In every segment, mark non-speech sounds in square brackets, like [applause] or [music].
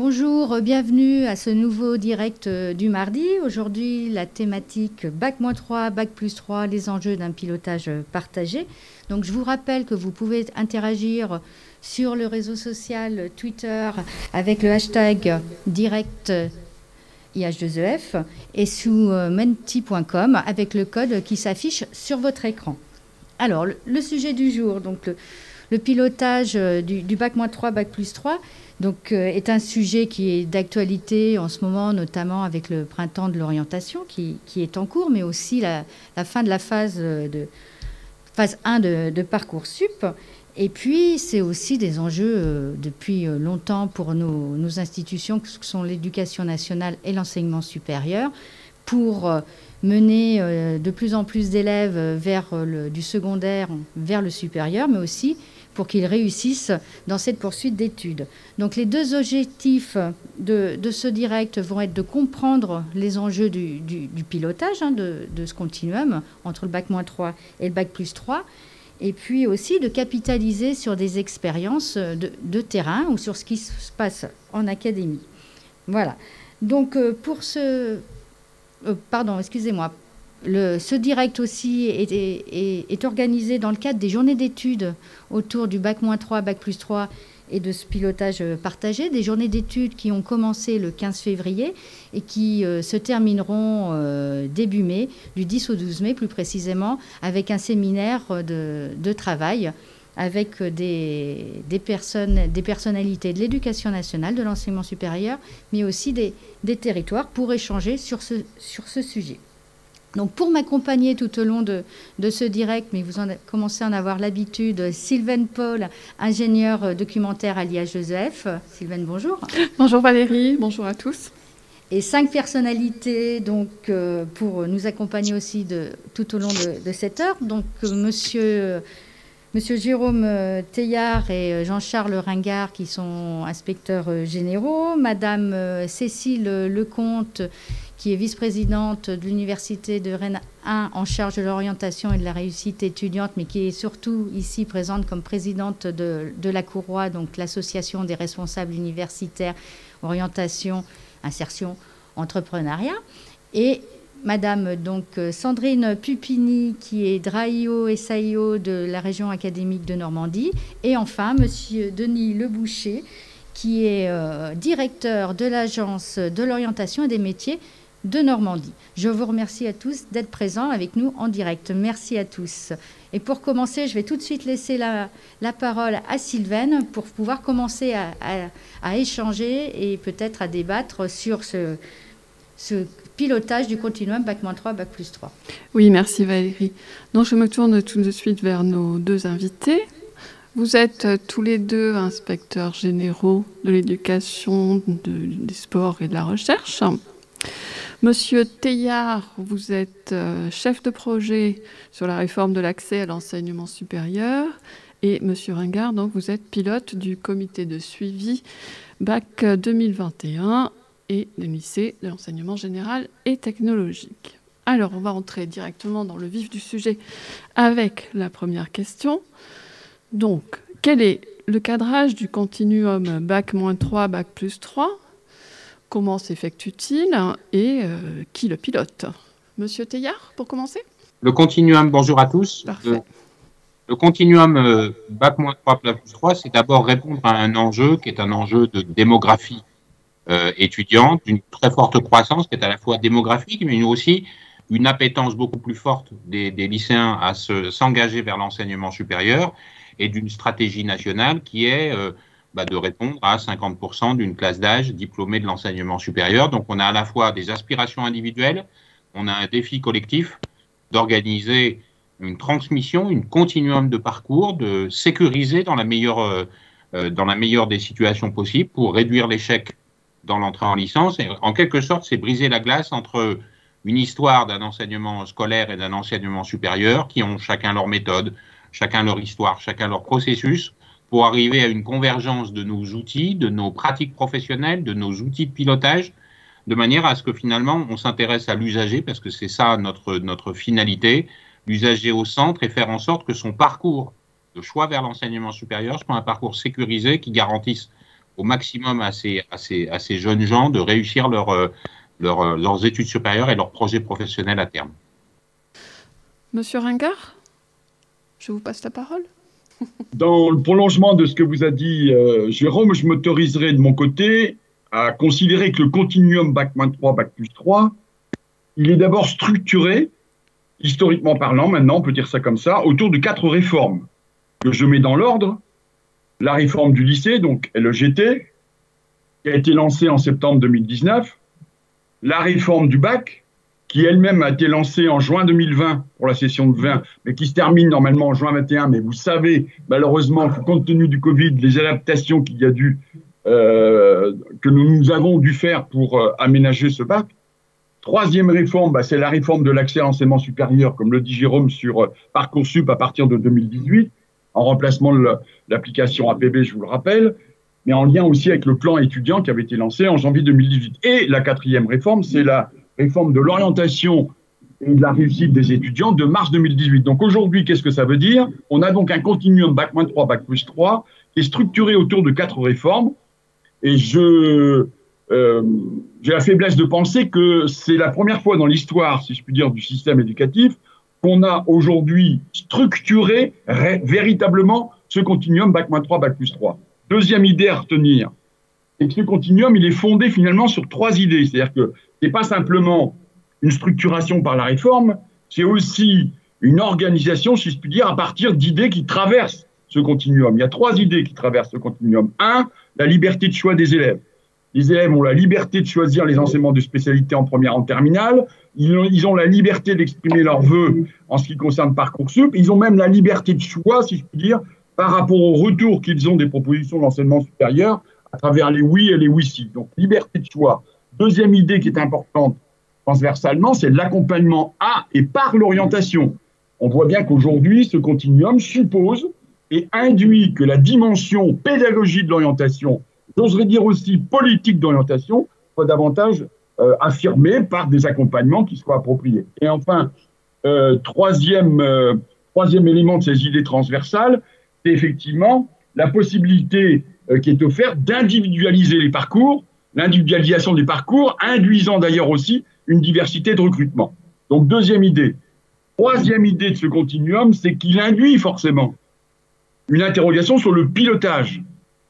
Bonjour, bienvenue à ce nouveau direct euh, du mardi. Aujourd'hui, la thématique Bac-3, Bac plus 3, les enjeux d'un pilotage partagé. Donc, je vous rappelle que vous pouvez interagir sur le réseau social Twitter avec le hashtag direct IH2EF et sous euh, menti.com avec le code qui s'affiche sur votre écran. Alors, le, sujet du jour, donc le, pilotage euh, du, du Bac-3, Bac plus 3 donc, euh, est un sujet qui est d'actualité en ce moment, notamment avec le printemps de l'orientation qui, est en cours, mais aussi la, fin de la phase, euh, de, phase 1 de, de Parcoursup. Et puis, c'est aussi des enjeux euh, depuis longtemps pour nos, institutions, que sont l'éducation nationale et l'enseignement supérieur, pour mener de plus en plus d'élèves vers du secondaire vers le supérieur, mais aussi pour qu'ils réussissent dans cette poursuite d'études. Donc les deux objectifs de, ce direct vont être de comprendre les enjeux du, pilotage hein, de, ce continuum entre le bac-3 et le bac plus 3, et puis aussi de capitaliser sur des expériences de, terrain ou sur ce qui se passe en académie. Voilà. Donc euh, pour ce... Euh, pardon, excusez-moi. Ce direct aussi est, organisé dans le cadre des journées d'études autour du bac-3, bac plus 3 et de ce pilotage partagé, des journées d'études qui ont commencé le 15 février et qui euh, se termineront euh, début mai, du 10 au 12 mai plus précisément, avec un séminaire de, travail avec des, personnes, des personnalités de l'éducation nationale, de l'enseignement supérieur, mais aussi des, territoires pour échanger sur ce sujet. Donc pour m'accompagner tout au long de, ce direct, mais vous en commencez à en avoir l'habitude, Sylvaine Paul, ingénieure documentaire à l'IH-Joseph. Sylvaine, bonjour. [laughs] Bonjour Valérie, bonjour à tous. Et cinq personnalités donc, euh, pour nous accompagner aussi de, tout au long de, cette heure. Donc monsieur, monsieur Jérôme euh, Teillard et Jean-Charles Ringard qui sont inspecteurs généraux, Madame euh, Cécile Lecomte qui est vice-présidente de l'Université de Rennes 1 en charge de l'orientation et de la réussite étudiante, mais qui est surtout ici présente comme présidente de, la Courroie, donc l'association des responsables universitaires, orientation, insertion, entrepreneuriat. Et Madame donc Sandrine Pupini, qui est DRAIO et SAIO de la région académique de Normandie. Et enfin, Monsieur Denis Leboucher, qui est euh, directeur de l'Agence de l'orientation et des métiers de Normandie. Je vous remercie à tous d'être présents avec nous en direct. Merci à tous. Et pour commencer, je vais tout de suite laisser la, parole à Sylvaine pour pouvoir commencer à, échanger et peut-être à débattre sur ce, ce pilotage du continuum Bac-3, Bac plus 3. Oui, merci Valérie. Donc je me tourne tout de suite vers nos deux invités. Vous êtes tous les deux inspecteurs généraux de l'éducation, des sports et de la recherche. Monsieur Teillard, vous êtes euh, chef de projet sur la réforme de l'accès à l'enseignement supérieur. Et Monsieur Ringard, donc vous êtes pilote du comité de suivi BAC 2021 et des lycées de l'enseignement général et technologique. Alors, on va entrer directement dans le vif du sujet avec la première question. Donc, quel est le cadrage du continuum BAC-3, BAC plus 3 Comment s'effectue-t-il? Et euh, qui le pilote? Monsieur Teillard, pour commencer? Le continuum, bonjour à tous. Le, continuum euh, Bac-3 plus 3, c'est d'abord répondre à un enjeu qui est un enjeu de démographie étudiante, d'une très forte croissance qui est à la fois démographique, mais aussi une appétence beaucoup plus forte des, lycéens à s'engager vers l'enseignement supérieur et d'une stratégie nationale qui est bah, de répondre à 50% d'une classe d'âge diplômée de l'enseignement supérieur. Donc on a à la fois des aspirations individuelles, on a un défi collectif d'organiser une transmission, une continuum de parcours, de sécuriser dans la meilleure, euh, euh, dans la meilleure des situations possibles pour réduire l'échec dans l'entrée en licence. Et en quelque sorte, c'est briser la glace entre une histoire d'un enseignement scolaire et d'un enseignement supérieur qui ont chacun leur méthode, chacun leur histoire, chacun leur processus pour arriver à une convergence de nos outils, de nos pratiques professionnelles, de nos outils de pilotage, de manière à ce que finalement on s'intéresse à l'usager, parce que c'est ça notre, notre finalité, l'usager au centre et faire en sorte que son parcours de choix vers l'enseignement supérieur soit un parcours sécurisé qui garantisse au maximum à ces, à ces, à ces jeunes gens de réussir leur, euh, leur, euh, leurs études supérieures et leurs projets professionnels à terme. Monsieur Ringard, je vous passe la parole. [laughs] Dans le prolongement de ce que vous a dit euh, Jérôme, je m'autoriserai de mon côté à considérer que le continuum Bac-3, Bac plus 3, il est d'abord structuré, historiquement parlant, maintenant on peut dire ça comme ça, autour de quatre réformes que je mets dans l'ordre. La réforme du lycée, donc LEGT, qui a été lancée en septembre 2019. La réforme du bac, qui elle-même a été lancée en juin 2020 pour la session de 20, mais qui se termine normalement en juin 21. Mais vous savez, malheureusement, que compte tenu du Covid, les adaptations qu'il y a dû, euh, que nous, avons dû faire pour euh, aménager ce bac. Troisième réforme, bah, c'est la réforme de l'accès à l'enseignement supérieur, comme le dit Jérôme, sur euh, Parcoursup à partir de 2018, en remplacement de l'application APB, je vous le rappelle, mais en lien aussi avec le plan étudiant qui avait été lancé en janvier 2018. Et la quatrième réforme, c'est la réforme de l'orientation et de la réussite des étudiants de mars 2018. Donc aujourd'hui, qu'est-ce que ça veut dire? On a donc un continuum Bac 3, Bac plus 3 qui est structuré autour de quatre réformes. Et je euh, j'ai la faiblesse de penser que c'est la première fois dans l'histoire, si je puis dire, du système éducatif qu'on a aujourd'hui structuré véritablement ce continuum Bac 3, Bac plus 3. Deuxième idée à retenir, c'est que ce continuum, il est fondé finalement sur trois idées. C'est-à-dire que n'est pas simplement une structuration par la réforme, c'est aussi une organisation, si je puis dire, à partir d'idées qui traversent ce continuum. Il y a trois idées qui traversent ce continuum. Un, la liberté de choix des élèves. Les élèves ont la liberté de choisir les enseignements de spécialité en première, en terminale. Ils ont, la liberté d'exprimer leurs vœux en ce qui concerne Parcoursup. Ils ont même la liberté de choix, si je puis dire, par rapport au retour qu'ils ont des propositions d'enseignement supérieur à travers les oui et les oui-si. Donc, liberté de choix. Deuxième idée qui est importante transversalement, c'est l'accompagnement à et par l'orientation. On voit bien qu'aujourd'hui, ce continuum suppose et induit que la dimension pédagogique de l'orientation, j'oserais dire aussi politique d'orientation, soit davantage euh, affirmée par des accompagnements qui soient appropriés. Et enfin, euh, euh, troisième élément de ces idées transversales, c'est effectivement la possibilité qui est offerte d'individualiser les parcours l'individualisation des parcours, induisant d'ailleurs aussi une diversité de recrutement. Donc deuxième idée. Troisième idée de ce continuum, c'est qu'il induit forcément une interrogation sur le pilotage.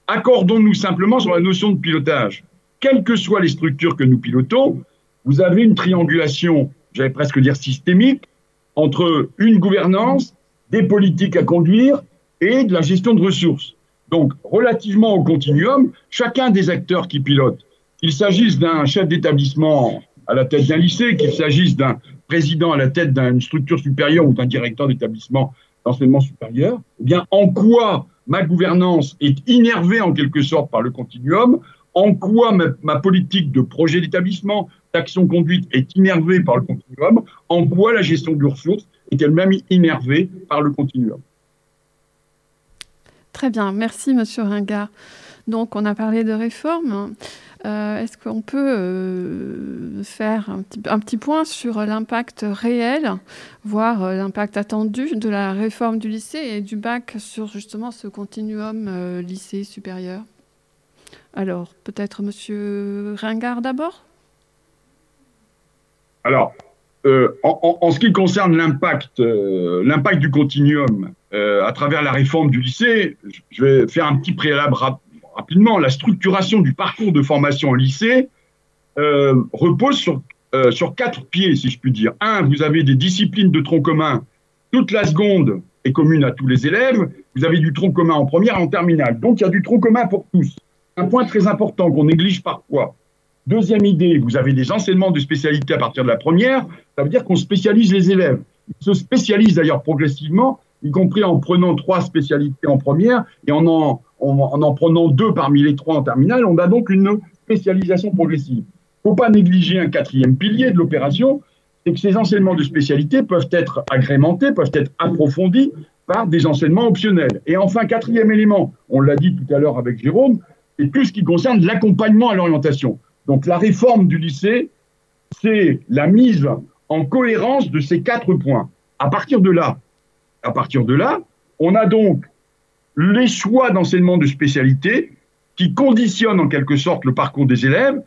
Accordons-nous simplement sur la notion de pilotage. Quelles que soient les structures que nous pilotons, vous avez une triangulation, j'allais presque dire systémique, entre une gouvernance, des politiques à conduire et de la gestion de ressources. Donc, relativement au continuum, chacun des acteurs qui pilotent qu'il s'agisse d'un chef d'établissement à la tête d'un lycée, qu'il s'agisse d'un président à la tête d'une structure supérieure ou d'un directeur d'établissement d'enseignement supérieur, eh bien, en quoi ma gouvernance est innervée en quelque sorte par le continuum, en quoi ma, politique de projet d'établissement, d'action conduite est innervée par le continuum, en quoi la gestion de ressources est elle-même innervée par le continuum? Très bien, merci Monsieur Ringard. Donc on a parlé de réforme. Euh, est-ce qu'on peut euh, faire un petit, point sur l'impact réel, voire euh, l'impact attendu de la réforme du lycée et du bac sur justement ce continuum lycée supérieur? Alors, peut-être Monsieur Ringard d'abord? Alors, en, ce qui concerne l'impact, du continuum à travers la réforme du lycée, je vais faire un petit préalable rapidement, la structuration du parcours de formation au lycée euh, repose sur, euh, sur quatre pieds, si je puis dire. Un, vous avez des disciplines de tronc commun. Toute la seconde est commune à tous les élèves. Vous avez du tronc commun en première et en terminale. Donc, il y a du tronc commun pour tous. Un point très important qu'on néglige parfois. Deuxième idée, vous avez des enseignements de spécialité à partir de la première. Ça veut dire qu'on spécialise les élèves. Ils se spécialisent d'ailleurs progressivement, y compris en prenant trois spécialités en première et en en, en, en prenant deux parmi les trois en terminale. On a donc une spécialisation progressive. Il ne faut pas négliger un quatrième pilier de l'opération, c'est que ces enseignements de spécialité peuvent être agrémentés, peuvent être approfondis par des enseignements optionnels. Et enfin, quatrième élément, on l'a dit tout à l'heure avec Jérôme, c'est tout ce qui concerne l'accompagnement à l'orientation. Donc la réforme du lycée, c'est la mise en cohérence de ces quatre points. À partir de là, on a donc les choix d'enseignement de spécialité qui conditionnent en quelque sorte le parcours des élèves,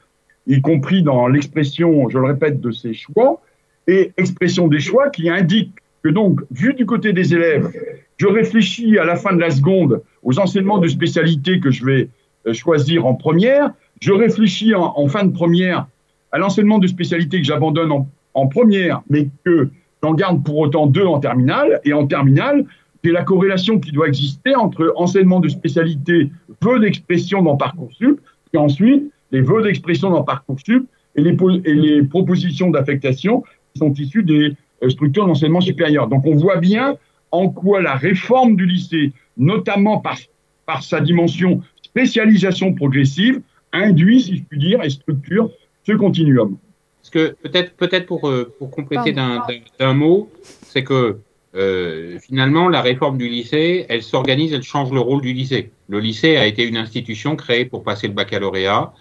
y compris dans l'expression, je le répète, de ces choix, et expression des choix qui indique que donc, vu du côté des élèves, je réfléchis à la fin de la seconde aux enseignements de spécialité que je vais euh, choisir en première, je réfléchis en, fin de première à l'enseignement de spécialité que j'abandonne en, première, mais que j'en garde pour autant deux en terminale, et en terminale, c'est la corrélation qui doit exister entre enseignement de spécialité, vœux d'expression dans Parcoursup, et ensuite les vœux d'expression dans Parcoursup et les, et les propositions d'affectation qui sont issues des euh, structures d'enseignement supérieur. Donc on voit bien en quoi la réforme du lycée, notamment par, par sa dimension spécialisation progressive, induit, si je puis dire, et structure ce continuum. Parce que peut-être peut-être pour, euh, pour compléter d'un mot, c'est que euh, finalement, la réforme du lycée, elle s'organise, elle change le rôle du lycée. Le lycée a été une institution créée pour passer le baccalauréat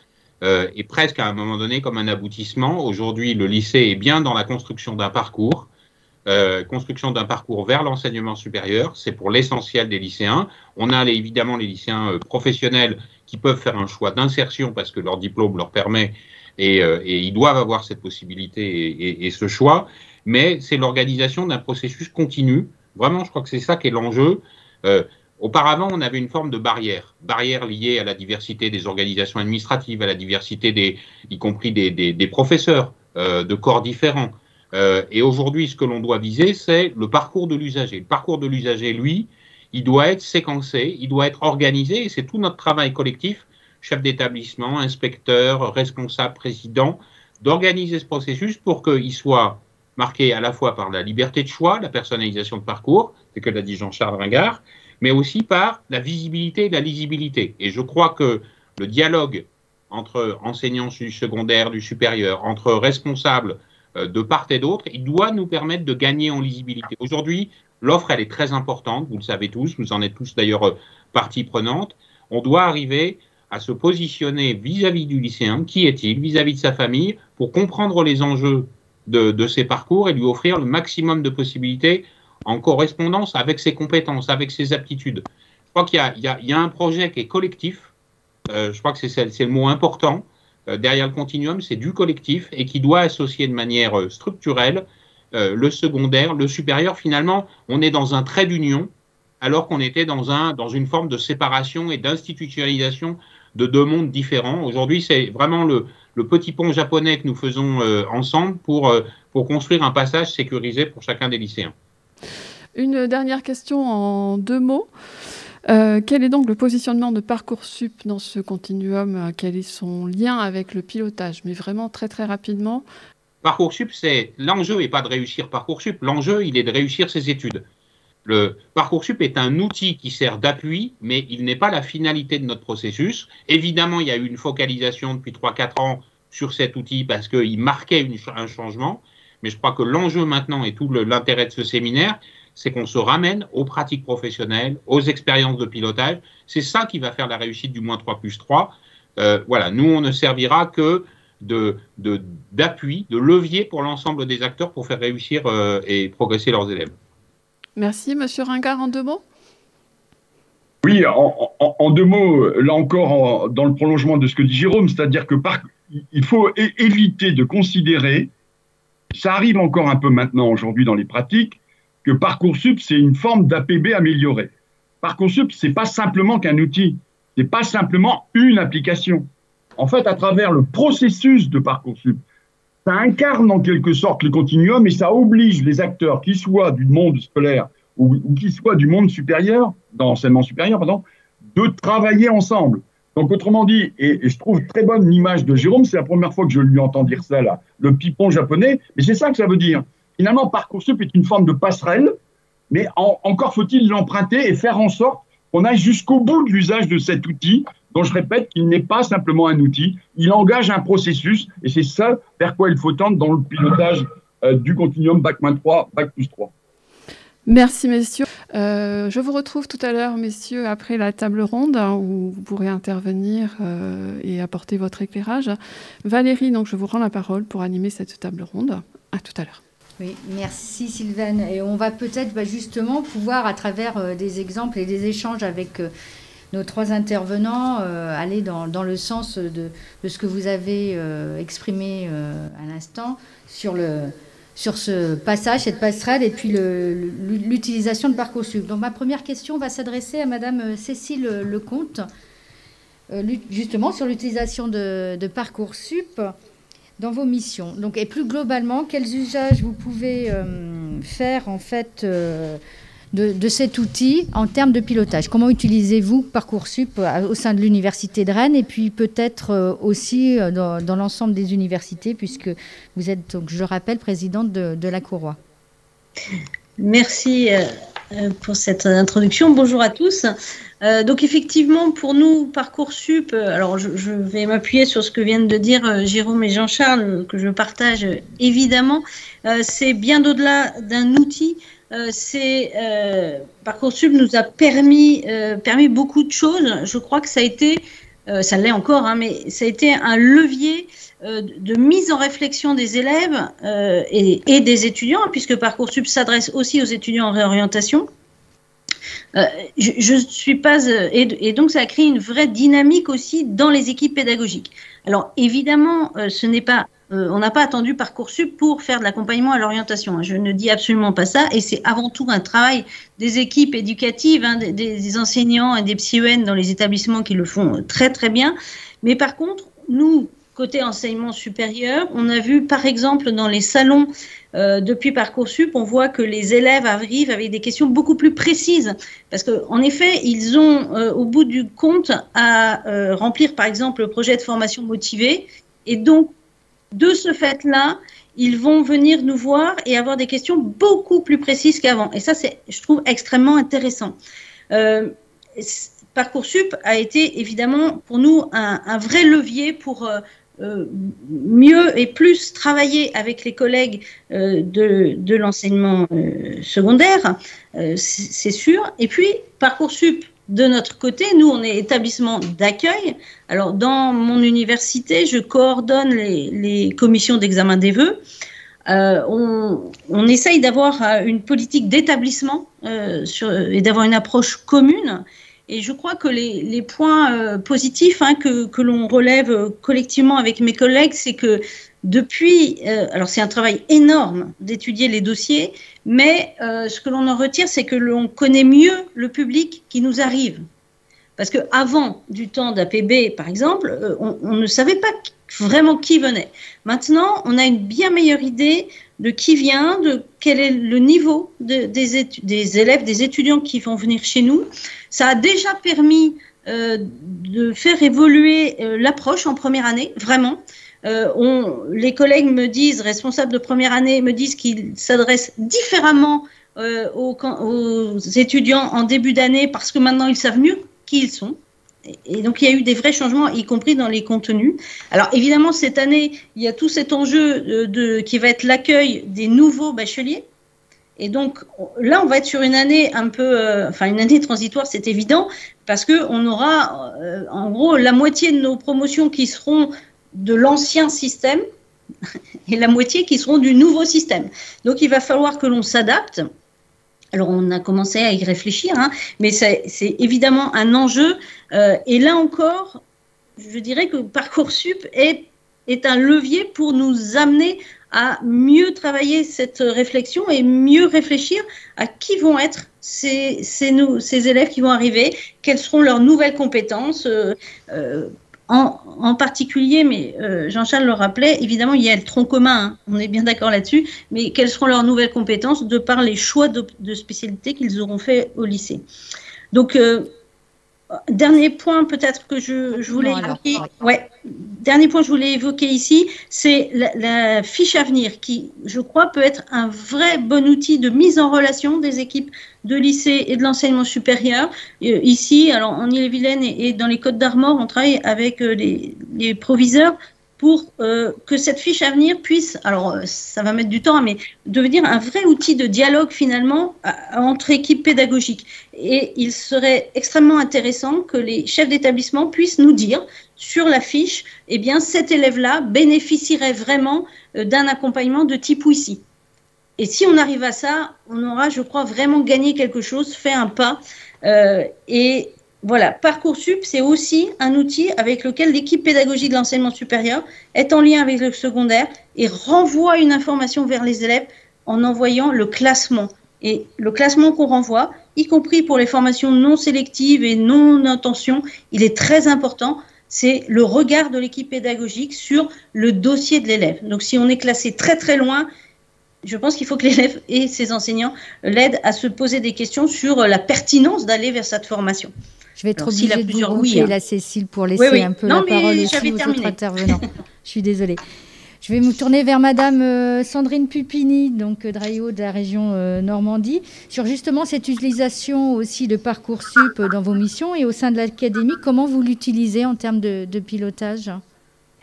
euh, et presque à un moment donné comme un aboutissement. Aujourd'hui, le lycée est bien dans la construction d'un parcours, euh, construction d'un parcours vers l'enseignement supérieur. C'est pour l'essentiel des lycéens. On a évidemment les lycéens euh, professionnels qui peuvent faire un choix d'insertion parce que leur diplôme leur permet et, euh, ils doivent avoir cette possibilité et, ce choix mais c'est l'organisation d'un processus continu. Vraiment, je crois que c'est ça qui est l'enjeu. Auparavant, on avait une forme de barrière, barrière liée à la diversité des organisations administratives, à la diversité des, y compris des, professeurs de corps différents. Euh, et aujourd'hui, ce que l'on doit viser, c'est le parcours de l'usager. Le parcours de l'usager, lui, il doit être séquencé, il doit être organisé, et c'est tout notre travail collectif, chef d'établissement, inspecteur, responsable, président, d'organiser ce processus pour qu'il soit marqué à la fois par la liberté de choix, la personnalisation de parcours, c'est que l'a dit Jean-Charles Ringard, mais aussi par la visibilité et la lisibilité. Et je crois que le dialogue entre enseignants du secondaire, du supérieur, entre responsables de part et d'autre, il doit nous permettre de gagner en lisibilité. Aujourd'hui, l'offre, elle est très importante, vous le savez tous, vous en êtes tous d'ailleurs euh, partie prenante. On doit arriver à se positionner vis-à-vis -vis du lycéen, qui est-il, vis-à-vis de sa famille, pour comprendre les enjeux de, de, ses parcours et lui offrir le maximum de possibilités en correspondance avec ses compétences, avec ses aptitudes. Je crois qu'il y, y, y, a un projet qui est collectif, euh, je crois que c'est le mot important, euh, derrière le continuum, c'est du collectif et qui doit associer de manière euh, structurelle euh, le secondaire, le supérieur. Finalement, on est dans un trait d'union alors qu'on était dans, un, dans une forme de séparation et d'institutionnalisation de deux mondes différents. Aujourd'hui, c'est vraiment le, petit pont japonais que nous faisons euh, ensemble pour, euh, pour construire un passage sécurisé pour chacun des lycéens. Une dernière question en deux mots. Euh, quel est donc le positionnement de Parcoursup dans ce continuum Quel est son lien avec le pilotage Mais vraiment très très rapidement? Parcoursup, c'est l'enjeu n'est pas de réussir Parcoursup, l'enjeu il est de réussir ses études. Le Parcoursup est un outil qui sert d'appui, mais il n'est pas la finalité de notre processus. Évidemment, il y a eu une focalisation depuis 3-4 ans sur cet outil parce qu'il marquait un changement, mais je crois que l'enjeu maintenant et tout l'intérêt de ce séminaire, c'est qu'on se ramène aux pratiques professionnelles, aux expériences de pilotage. C'est ça qui va faire la réussite du moins 3 plus 3. Euh, voilà, nous, on ne servira que d'appui, de, de, de levier pour l'ensemble des acteurs pour faire réussir euh, et progresser leurs élèves. Merci. Monsieur Ringard, en deux mots? Oui, en, en, en, deux mots, là encore, en, dans le prolongement de ce que dit Jérôme, c'est-à-dire que par, il faut éviter de considérer, ça arrive encore un peu maintenant aujourd'hui dans les pratiques, que Parcoursup, c'est une forme d'APB améliorée. Parcoursup, c'est pas simplement qu'un outil, C'est pas simplement une application. En fait, à travers le processus de Parcoursup, ça incarne en quelque sorte le continuum et ça oblige les acteurs, qui soient du monde scolaire ou, ou qui soient du monde supérieur, dans l'enseignement supérieur, pardon, de travailler ensemble. Donc, autrement dit, et, je trouve très bonne l'image de Jérôme, c'est la première fois que je lui entends dire ça, là, le pipon japonais, mais c'est ça que ça veut dire. Finalement, Parcoursup est une forme de passerelle, mais encore faut-il l'emprunter et faire en sorte qu'on aille jusqu'au bout de l'usage de cet outil, dont je répète qu'il n'est pas simplement un outil, il engage un processus, et c'est ça vers quoi il faut tendre dans le pilotage euh, du continuum Bac-3, Bac plus 3. Merci messieurs. Euh, je vous retrouve tout à l'heure messieurs après la table ronde hein, où vous pourrez intervenir euh, et apporter votre éclairage. Valérie, donc je vous rends la parole pour animer cette table ronde. À tout à l'heure. Merci Sylvaine. Et on va peut-être bah, justement pouvoir, à travers euh, des exemples et des échanges avec nos trois intervenants, aller dans, le sens de, ce que vous avez exprimé à l'instant sur ce passage, cette passerelle, et puis l'utilisation de Parcoursup. Donc ma première question va s'adresser à Madame euh, Cécile Lecomte, euh, justement sur l'utilisation de, Parcoursup dans vos missions. Donc, et plus globalement, quels usages vous pouvez euh, faire en fait de, cet outil en termes de pilotage? Comment utilisez-vous Parcoursup euh, au sein de l'Université de Rennes et puis peut-être euh, aussi euh, dans, l'ensemble des universités, puisque vous êtes, donc, je rappelle, présidente de, la Courroie? Merci pour cette introduction. Bonjour à tous. Donc effectivement, pour nous, Parcoursup, alors je, vais m'appuyer sur ce que viennent de dire Jérôme et Jean-Charles, que je partage évidemment. c'est bien au-delà d'un outil, euh, euh, Parcoursup nous a permis, euh, permis beaucoup de choses. Je crois que ça a été, ça l'est encore, hein, mais ça a été un levier de mise en réflexion des élèves et, des étudiants, puisque Parcoursup s'adresse aussi aux étudiants en réorientation. Je, ne suis pas et, et, donc ça a créé une vraie dynamique aussi dans les équipes pédagogiques. Alors évidemment, ce n'est pas euh, on n'a pas attendu Parcoursup pour faire de l'accompagnement à l'orientation. Hein. Je ne dis absolument pas ça. Et c'est avant tout un travail des équipes éducatives, hein, des, enseignants et des psy-EN dans les établissements qui le font très très bien. Mais par contre, nous, côté enseignement supérieur, on a vu par exemple dans les salons euh, depuis Parcoursup, on voit que les élèves arrivent avec des questions beaucoup plus précises. Parce qu'en effet, ils ont euh, au bout du compte à remplir par exemple le projet de formation motivée. Et donc, de ce fait-là, ils vont venir nous voir et avoir des questions beaucoup plus précises qu'avant. Et ça, c'est, je trouve, extrêmement intéressant. Euh, Parcoursup a été évidemment pour nous un, vrai levier pour euh, euh, mieux et plus travailler avec les collègues de, de l'enseignement secondaire, c'est sûr. Et puis, Parcoursup de notre côté, nous, on est établissement d'accueil. Alors, dans mon université, je coordonne les, commissions d'examen des vœux. Euh, on, essaye d'avoir euh, une politique d'établissement euh, et d'avoir une approche commune. Et je crois que les, points positifs hein, que, l'on relève collectivement avec mes collègues, c'est que depuis, alors c'est un travail énorme d'étudier les dossiers, mais euh, ce que l'on en retire, c'est que l'on connaît mieux le public qui nous arrive. Parce qu'avant du temps d'APB, par exemple, euh, on, ne savait pas vraiment qui venait. Maintenant, on a une bien meilleure idée de qui vient, de quel est le niveau des, élèves, des étudiants qui vont venir chez nous. Ça a déjà permis euh, de faire évoluer l'approche en première année, vraiment. Euh, on, les collègues me disent, responsables de première année, me disent qu'ils s'adressent différemment euh, aux, étudiants en début d'année parce que maintenant ils savent mieux qui ils sont. Et, donc il y a eu des vrais changements, y compris dans les contenus. Alors évidemment, cette année, il y a tout cet enjeu de qui va être l'accueil des nouveaux bacheliers. Et donc là, on va être sur une année un peu, euh, enfin une année transitoire, c'est évident, parce que on aura euh, en gros la moitié de nos promotions qui seront de l'ancien système [laughs] et la moitié qui seront du nouveau système. Donc il va falloir que l'on s'adapte. Alors on a commencé à y réfléchir, hein, mais c'est évidemment un enjeu. Euh, et là encore, je dirais que Parcoursup est, un levier pour nous amener à mieux travailler cette réflexion et mieux réfléchir à qui vont être ces, élèves qui vont arriver, quelles seront leurs nouvelles compétences. Euh, euh, en, particulier, mais euh, Jean-Charles le rappelait, évidemment, il y a le tronc commun, hein, on est bien d'accord là-dessus, mais quelles seront leurs nouvelles compétences de par les choix de, de spécialités qu'ils auront fait au lycée. Donc, Dernier point peut-être que je, voulais évoquer. ouais, dernier point que je voulais évoquer ici, c'est la, fiche à venir qui, je crois, peut être un vrai bon outil de mise en relation des équipes de lycée et de l'enseignement supérieur. Euh, ici, alors en Ille-et-Vilaine et, dans les Côtes d'Armor, on travaille avec euh, les, les proviseurs pour euh, que cette fiche à venir puisse, alors euh, ça va mettre du temps, mais devenir un vrai outil de dialogue finalement entre équipes pédagogiques. Et il serait extrêmement intéressant que les chefs d'établissement puissent nous dire sur la fiche, eh bien cet élève-là bénéficierait vraiment euh, d'un accompagnement de type ici. Et si on arrive à ça, on aura, je crois, vraiment gagné quelque chose, fait un pas. et voilà, Parcoursup, c'est aussi un outil avec lequel l'équipe pédagogique de l'enseignement supérieur est en lien avec le secondaire et renvoie une information vers les élèves en envoyant le classement. Et le classement qu'on renvoie, y compris pour les formations non sélectives et non intention, il est très important. C'est le regard de l'équipe pédagogique sur le dossier de l'élève. Donc si on est classé très très loin, je pense qu'il faut que l'élève et ses enseignants l'aident à se poser des questions sur la pertinence d'aller vers cette formation. Je vais être obligée de vous oui, hein. la Cécile pour laisser un peu la parole aussi aux autres intervenants. Je suis désolée. Je vais me tourner vers Madame euh, Sandrine Pupini, donc euh, Draio de la région euh, Normandie, sur justement cette utilisation aussi de Parcoursup dans vos missions et au sein de l'académie. Comment vous l'utilisez en termes de pilotage?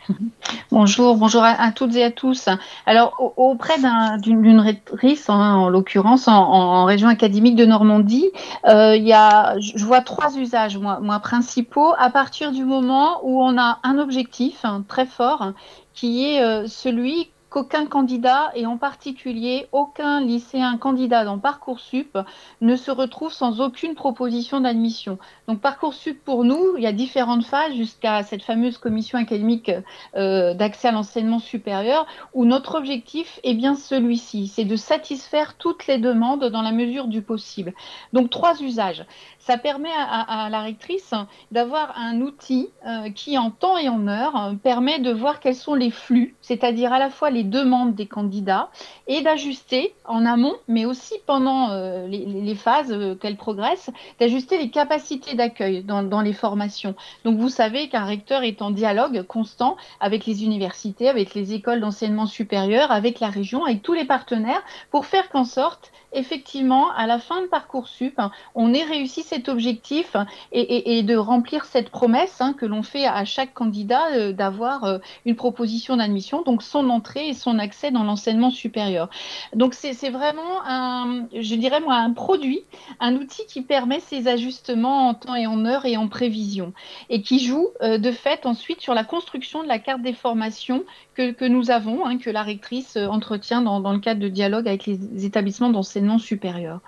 [laughs] Bonjour, bonjour à, toutes et à tous. Alors, auprès d'une rectrice, hein, en l'occurrence en, région académique de Normandie, euh, je vois trois usages, principaux, à partir du moment où on a un objectif hein, très fort, qui est euh, celui qu'aucun candidat, et en particulier aucun lycéen candidat dans Parcoursup, ne se retrouve sans aucune proposition d'admission. Donc Parcoursup, pour nous, il y a différentes phases jusqu'à cette fameuse commission académique euh, d'accès à l'enseignement supérieur, où notre objectif est bien celui-ci, c'est de satisfaire toutes les demandes dans la mesure du possible. Donc trois usages ça permet à, la rectrice d'avoir un outil euh, qui, en temps et en heure, permet de voir quels sont les flux, c'est-à-dire à la fois les demandes des candidats et d'ajuster en amont, mais aussi pendant euh, les, phases euh, qu'elles progressent, d'ajuster les capacités d'accueil dans, dans, les formations. Donc vous savez qu'un recteur est en dialogue constant avec les universités, avec les écoles d'enseignement supérieur, avec la région, avec tous les partenaires, pour faire qu'en sorte effectivement, à la fin de Parcoursup, on ait réussi cet objectif et, de remplir cette promesse hein, que l'on fait à chaque candidat euh, d'avoir euh, une proposition d'admission, donc son entrée et son accès dans l'enseignement supérieur. Donc c'est vraiment un, je dirais moi, un produit, un outil qui permet ces ajustements en temps et en heure et en prévision et qui joue euh, de fait ensuite sur la construction de la carte des formations que, nous avons, hein, que la rectrice entretient dans, le cadre de dialogue avec les établissements d'enseignement supérieur.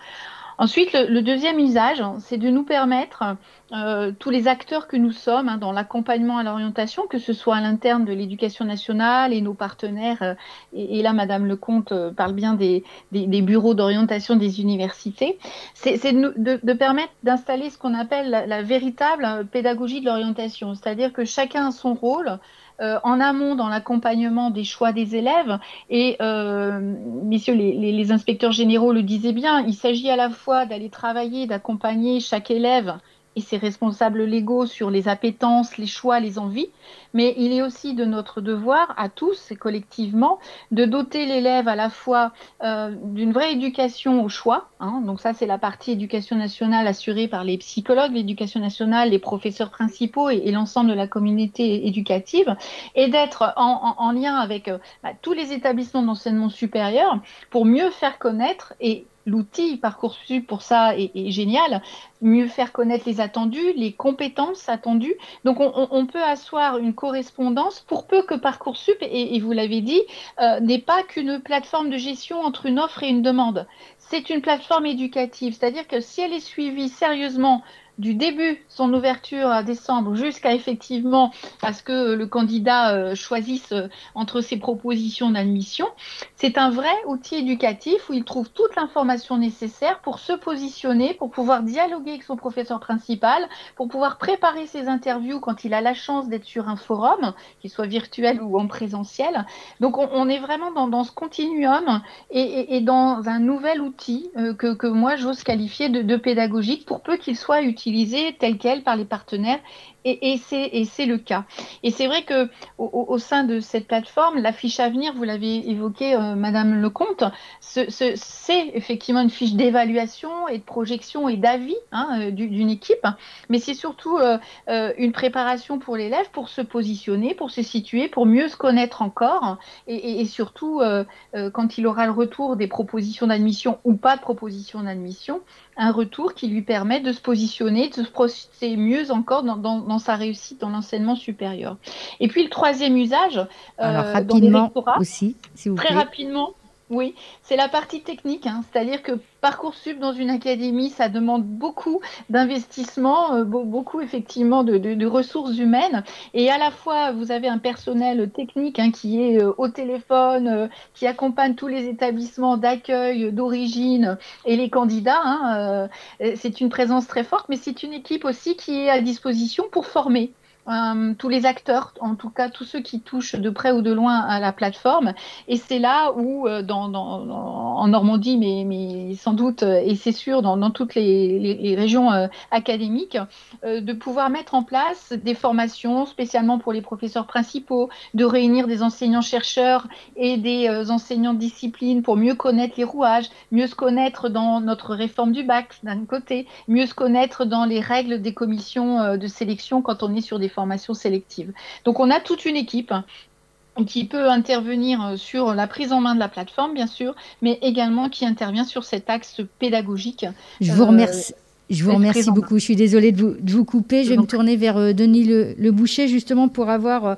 Ensuite, le, deuxième usage, c'est de nous permettre, euh, tous les acteurs que nous sommes hein, dans l'accompagnement à l'orientation, que ce soit à l'interne de l'éducation nationale et nos partenaires, euh, et, là, Madame Lecomte euh, parle bien des, bureaux d'orientation des universités, c'est de, permettre d'installer ce qu'on appelle la véritable pédagogie de l'orientation, c'est-à-dire que chacun a son rôle, euh, en amont dans l'accompagnement des choix des élèves. Et euh, messieurs les, inspecteurs généraux le disaient bien, il s'agit à la fois d'aller travailler, d'accompagner chaque élève et ses responsables légaux sur les appétences, les choix, les envies, mais il est aussi de notre devoir à tous et collectivement de doter l'élève à la fois euh, d'une vraie éducation au choix, hein. donc ça c'est la partie éducation nationale assurée par les psychologues, l'éducation nationale, les professeurs principaux et, l'ensemble de la communauté éducative, et d'être en, lien avec euh, bah, tous les établissements d'enseignement supérieur pour mieux faire connaître et l'outil Parcoursup pour ça est, génial, mieux faire connaître les attendus, les compétences attendues. Donc on, peut asseoir une correspondance pour peu que Parcoursup, et, vous l'avez dit, euh, n'est pas qu'une plateforme de gestion entre une offre et une demande. C'est une plateforme éducative, c'est-à-dire que si elle est suivie sérieusement du début, son ouverture à décembre, jusqu'à effectivement à ce que le candidat euh, choisisse euh, entre ses propositions d'admission, c'est un vrai outil éducatif où il trouve toute l'information nécessaire pour se positionner, pour pouvoir dialoguer avec son professeur principal, pour pouvoir préparer ses interviews quand il a la chance d'être sur un forum, qu'il soit virtuel ou en présentiel. Donc on, est vraiment dans, ce continuum et, dans un nouvel outil euh, que, moi j'ose qualifier de pédagogique pour peu qu'il soit utilisé tel quel par les partenaires et, c'est le cas. Et c'est vrai que au, sein de cette plateforme, la fiche à venir, vous l'avez évoqué, euh, Madame Lecomte, c'est effectivement une fiche d'évaluation et de projection et d'avis hein, euh, d'une équipe, mais c'est surtout euh, une préparation pour l'élève pour se positionner, pour se situer, pour mieux se connaître encore, et, et surtout quand il aura le retour des propositions d'admission ou pas de propositions d'admission, un retour qui lui permet de se positionner, de se projeter mieux encore dans, sa réussite dans l'enseignement supérieur. Et puis le troisième usage, euh, rapidement aussi, si vous très rapidement, oui, c'est la partie technique, hein. c'est-à-dire que Parcoursup dans une académie, ça demande beaucoup d'investissement, euh, beaucoup effectivement de, ressources humaines. Et à la fois, vous avez un personnel technique hein, qui est euh, au téléphone, euh, qui accompagne tous les établissements d'accueil, d'origine et les candidats. Hein, c'est une présence très forte, mais c'est une équipe aussi qui est à disposition pour former. Euh, tous les acteurs, en tout cas tous ceux qui touchent de près ou de loin à la plateforme. Et c'est là où, euh, en Normandie, mais, sans doute, euh, et c'est sûr, dans, toutes les, les, régions académiques, de pouvoir mettre en place des formations spécialement pour les professeurs principaux, de réunir des enseignants-chercheurs et des enseignants de discipline pour mieux connaître les rouages, mieux se connaître dans notre réforme du bac d'un côté, mieux se connaître dans les règles des commissions de sélection quand on est sur des formations sélectives. Donc on a toute une équipe hein, qui peut intervenir euh, sur la prise en main de la plateforme, bien sûr, mais également qui intervient sur cet axe pédagogique. Je vous remercie. Je vous remercie beaucoup. Je suis désolée de vous, couper. Je vais me tourner vers euh, Denis le, Boucher, justement, pour avoir euh,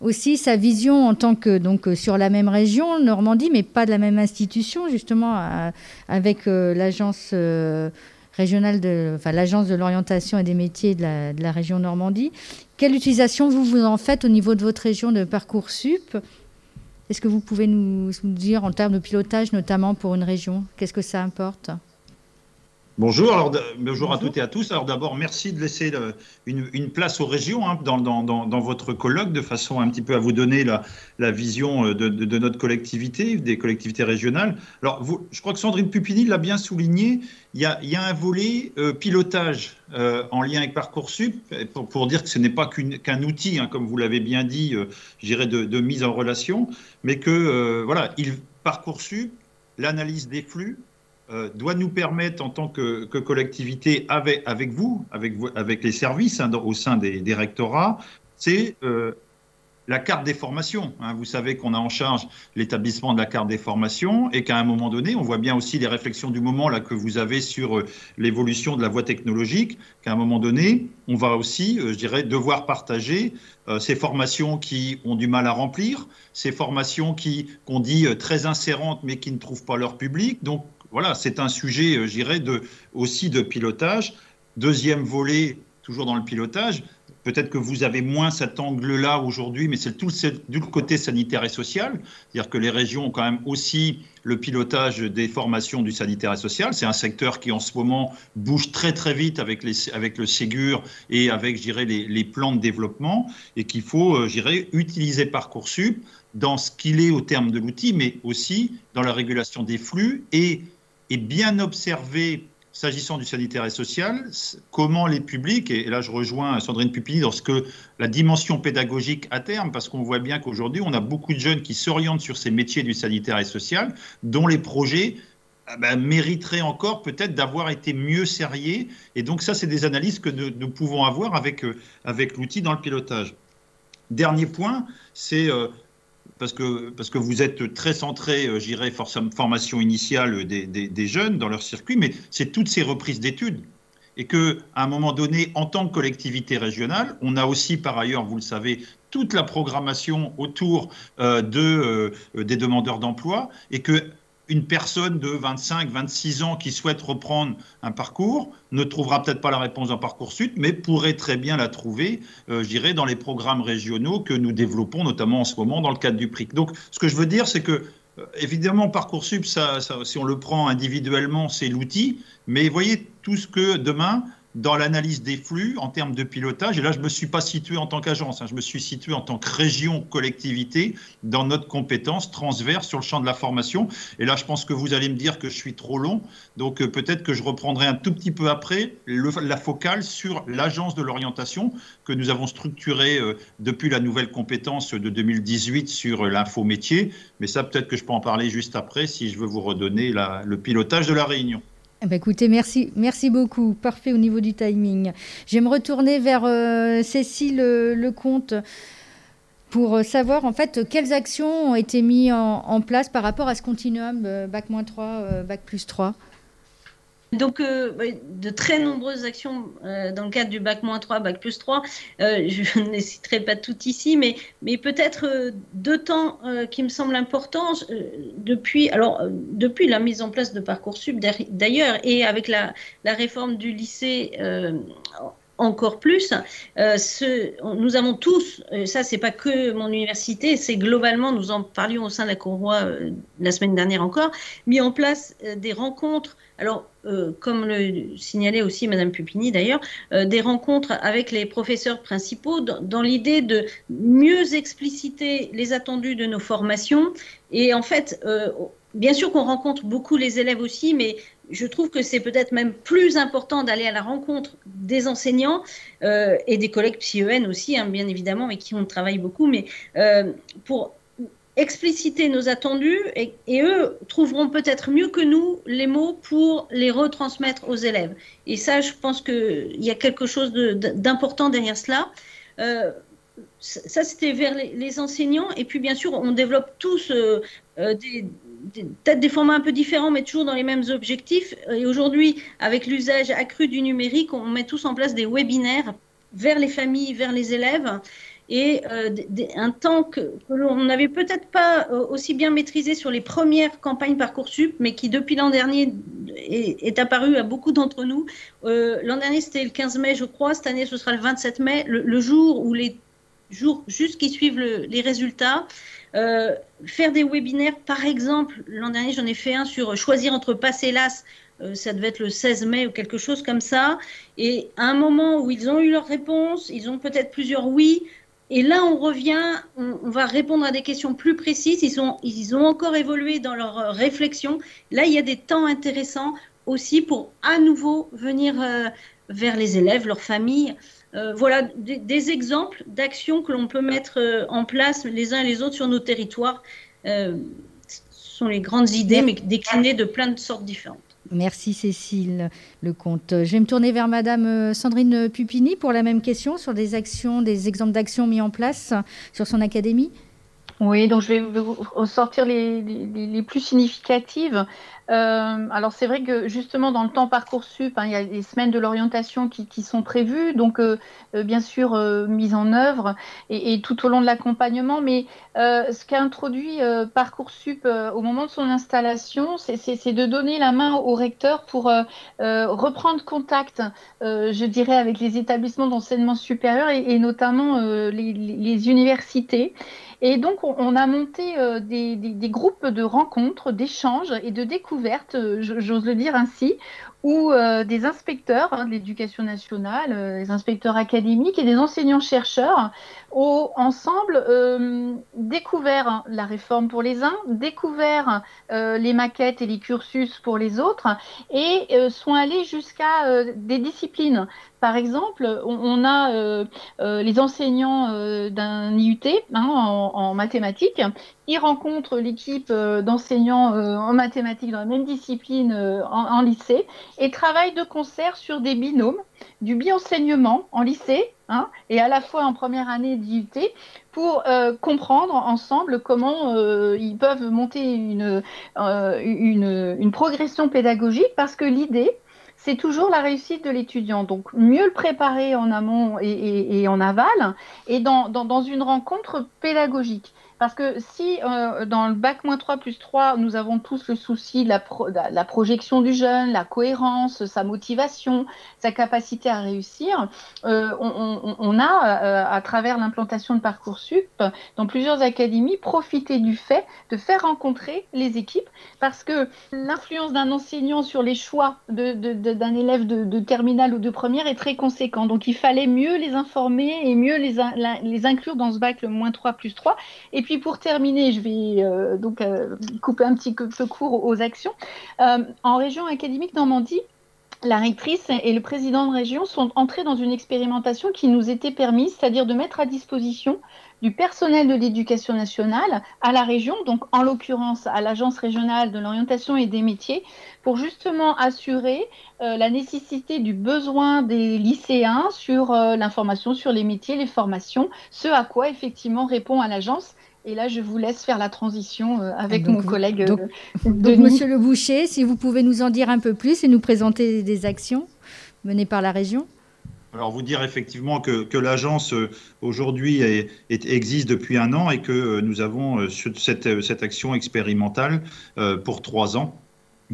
aussi sa vision en tant que donc sur la même région, Normandie, mais pas de la même institution, justement, avec l'agence régionale de, enfin, l'agence de l'orientation et des métiers de la, région Normandie. Quelle utilisation vous vous en faites au niveau de votre région de Parcoursup? Est-ce que vous pouvez nous, dire en termes de pilotage, notamment pour une région, qu'est-ce que ça importe? Bonjour, alors bonjour, à toutes et à tous. Alors d'abord, merci de laisser une, place aux régions hein, dans, dans, votre colloque, de façon un petit peu à vous donner la, la vision euh, de, notre collectivité, des collectivités régionales. Alors, vous, je crois que Sandrine Pupini l'a bien souligné, il y a, il y a un volet euh, pilotage euh, en lien avec Parcoursup, pour, pour dire que ce n'est pas qu'un outil, hein, comme vous l'avez bien dit, j'irais de, de, mise en relation, mais que, voilà, il, Parcoursup, l'analyse des flux, euh, doit nous permettre en tant que, collectivité avec, vous, avec, les services hein, au sein des, rectorats, c'est euh, la carte des formations. Hein. Vous savez qu'on a en charge l'établissement de la carte des formations et qu'à un moment donné, on voit bien aussi les réflexions du moment là que vous avez sur euh, l'évolution de la voie technologique, qu'à un moment donné, on va aussi, je dirais, devoir partager ces formations qui ont du mal à remplir, ces formations qui qu'on dit très insérantes mais qui ne trouvent pas leur public. Donc voilà, c'est un sujet, euh, j'irais, de, aussi de pilotage. Deuxième volet, toujours dans le pilotage, peut-être que vous avez moins cet angle-là aujourd'hui, mais c'est tout le côté sanitaire et social. C'est-à-dire que les régions ont quand même aussi le pilotage des formations du sanitaire et social. C'est un secteur qui en ce moment bouge très très vite avec, les, avec le Ségur et avec, je dirais, les, les plans de développement et qu'il faut, euh, je dirais, utiliser Parcoursup dans ce qu'il est au terme de l'outil, mais aussi dans la régulation des flux et et bien observer, s'agissant du sanitaire et social, comment les publics, et là je rejoins Sandrine Pupini dans ce que la dimension pédagogique à terme, parce qu'on voit bien qu'aujourd'hui, on a beaucoup de jeunes qui s'orientent sur ces métiers du sanitaire et social, dont les projets ah ben, mériteraient encore peut-être d'avoir été mieux serrés. Et donc ça, c'est des analyses que nous, pouvons avoir avec, euh, avec l'outil dans le pilotage. Dernier point, c'est euh, parce que, parce que vous êtes très centré, euh, j'irais, formation initiale des, des, jeunes dans leur circuit, mais c'est toutes ces reprises d'études. Et qu'à un moment donné, en tant que collectivité régionale, on a aussi, par ailleurs, vous le savez, toute la programmation autour euh, de, euh, des demandeurs d'emploi, et que une personne de 25, 26 ans qui souhaite reprendre un parcours ne trouvera peut-être pas la réponse dans Parcoursup, mais pourrait très bien la trouver, euh, je dirais, dans les programmes régionaux que nous développons, notamment en ce moment dans le cadre du PRIC. Donc, ce que je veux dire, c'est que euh, évidemment, Parcoursup, ça, si on le prend individuellement, c'est l'outil, mais voyez tout ce que demain, dans l'analyse des flux en termes de pilotage. Et là, je ne me suis pas situé en tant qu'agence, hein, je me suis situé en tant que région, collectivité, dans notre compétence transverse sur le champ de la formation. Et là, je pense que vous allez me dire que je suis trop long. Donc euh, peut-être que je reprendrai un tout petit peu après la focale sur l'agence de l'orientation que nous avons structurée euh, depuis la nouvelle compétence de 2018 sur l'info-métier. Mais ça, peut-être que je peux en parler juste après si je veux vous redonner le pilotage de la réunion. Eh ben, écoutez, merci, merci beaucoup. Parfait au niveau du timing. Je vais me retourner vers euh, Cécile euh, Lecomte pour euh, savoir en fait quelles actions ont été mises en, place par rapport à ce continuum Bac-3, Bac 3. Donc, euh, de très nombreuses actions euh, dans le cadre du bac 3, bac plus 3. Euh, je [laughs] ne citerai pas toutes ici, mais, mais peut-être deux temps qui me semblent importants depuis, alors, depuis la mise en place de Parcoursup d'ailleurs, et avec la, réforme du lycée encore plus. nous avons tous, ça c'est pas que mon université, c'est globalement, nous en parlions au sein de la Courroie la semaine dernière encore, mis en place des rencontres. Alors euh, comme le signalait aussi Madame Pupini d'ailleurs, euh, des rencontres avec les professeurs principaux dans, l'idée de mieux expliciter les attendus de nos formations. Et en fait, euh, bien sûr qu'on rencontre beaucoup les élèves aussi, mais je trouve que c'est peut-être même plus important d'aller à la rencontre des enseignants et des collègues psy-EN aussi, hein, bien évidemment, mais qui ont travaillé beaucoup, mais pour expliciter nos attendus et, eux trouveront peut-être mieux que nous les mots pour les retransmettre aux élèves. Et ça, je pense qu'il y a quelque chose d'important derrière cela. Euh, ça, c'était vers les, enseignants. Et puis, bien sûr, on développe tous euh, euh, des, peut-être des formats un peu différents, mais toujours dans les mêmes objectifs. Et aujourd'hui, avec l'usage accru du numérique, on met tous en place des webinaires vers les familles, vers les élèves et euh, un temps que, l'on n'avait peut-être pas euh, aussi bien maîtrisé sur les premières campagnes Parcoursup, mais qui depuis l'an dernier est, apparu à beaucoup d'entre nous. Euh, l'an dernier, c'était le 15 mai, je crois. Cette année, ce sera le 27 mai, le, jour ou les jours juste qui suivent les résultats. faire des webinaires, par exemple, l'an dernier, j'en ai fait un sur choisir entre passe et las ça devait être le 16 mai ou quelque chose comme ça. Et à un moment où ils ont eu leur réponse, ils ont peut-être plusieurs oui, et là, on revient, on, va répondre à des questions plus précises. Ils, ont, encore évolué dans leur euh, réflexion. Là, il y a des temps intéressants aussi pour à nouveau venir euh, vers les élèves, leurs familles. Euh, voilà des, exemples d'actions que l'on peut mettre en place les uns et les autres sur nos territoires. ce sont les grandes idées, mais déclinées de plein de sortes différentes. Merci Cécile Lecomte. Je vais me tourner vers Madame euh, Sandrine Pupini pour la même question sur des actions, des exemples d'actions mis en place sur son académie. Oui, donc je vais vous ressortir les, les plus significatives. Euh, alors c'est vrai que justement dans le temps Parcoursup, hein, il y a des semaines de l'orientation qui, qui, sont prévues, donc euh, euh bien sûr mise en œuvre et, tout au long de l'accompagnement. Mais ce qu'a introduit Parcoursup au moment de son installation, c'est de donner la main au recteur pour reprendre contact, je dirais, avec les établissements d'enseignement supérieur et, notamment les, les, universités. Et donc, on, a monté des, des, des, groupes de rencontres, d'échanges et de découvertes euh, j'ose le dire ainsi, où euh, des inspecteurs hein, de l'éducation nationale, euh, des inspecteurs académiques et des enseignants-chercheurs ont ensemble découvert la réforme pour les uns, découvert les maquettes et les cursus pour les autres, et sont allés jusqu'à des disciplines. Par exemple, on, a les enseignants d'un IUT hein, en, en, mathématiques ils rencontrent l'équipe euh, d'enseignants euh, en mathématiques dans la même discipline euh, en, lycée et travaillent de concert sur des binômes, du bi-enseignement en lycée hein, et à la fois en première année d'IUT pour comprendre ensemble comment ils peuvent monter une, progression pédagogique parce que l'idée, c'est toujours la réussite de l'étudiant. Donc, mieux le préparer en amont et, en aval et dans, une rencontre pédagogique. Parce que si euh, dans le bac moins 3 plus 3, nous avons tous le souci de la, la, projection du jeune, la cohérence, sa motivation, sa capacité à réussir, euh, on, a, euh, à travers l'implantation de Parcoursup, dans plusieurs académies, profité du fait de faire rencontrer les équipes parce que l'influence d'un enseignant sur les choix d'un élève de, terminale ou de première est très conséquent. Donc il fallait mieux les informer et mieux les, les inclure dans ce bac le moins 3 plus 3. Et puis pour terminer, je vais euh, donc euh, couper un petit peu court aux actions. Euh, en région académique Normandie, la rectrice et le président de région sont entrés dans une expérimentation qui nous était permise, c'est-à-dire de mettre à disposition du personnel de l'éducation nationale à la région, donc en l'occurrence à l'Agence régionale de l'orientation et des métiers, pour justement assurer la nécessité du besoin des lycéens sur l'information sur les métiers, les formations, ce à quoi effectivement répond à l'agence et là, je vous laisse faire la transition euh, avec mon collègue. Donc, euh, Monsieur Le Boucher, si vous pouvez nous en dire un peu plus et nous présenter des actions menées par la région. Alors, vous dire effectivement que, l'agence euh, aujourd'hui existe depuis un an et que nous avons cette, cette action expérimentale pour trois ans,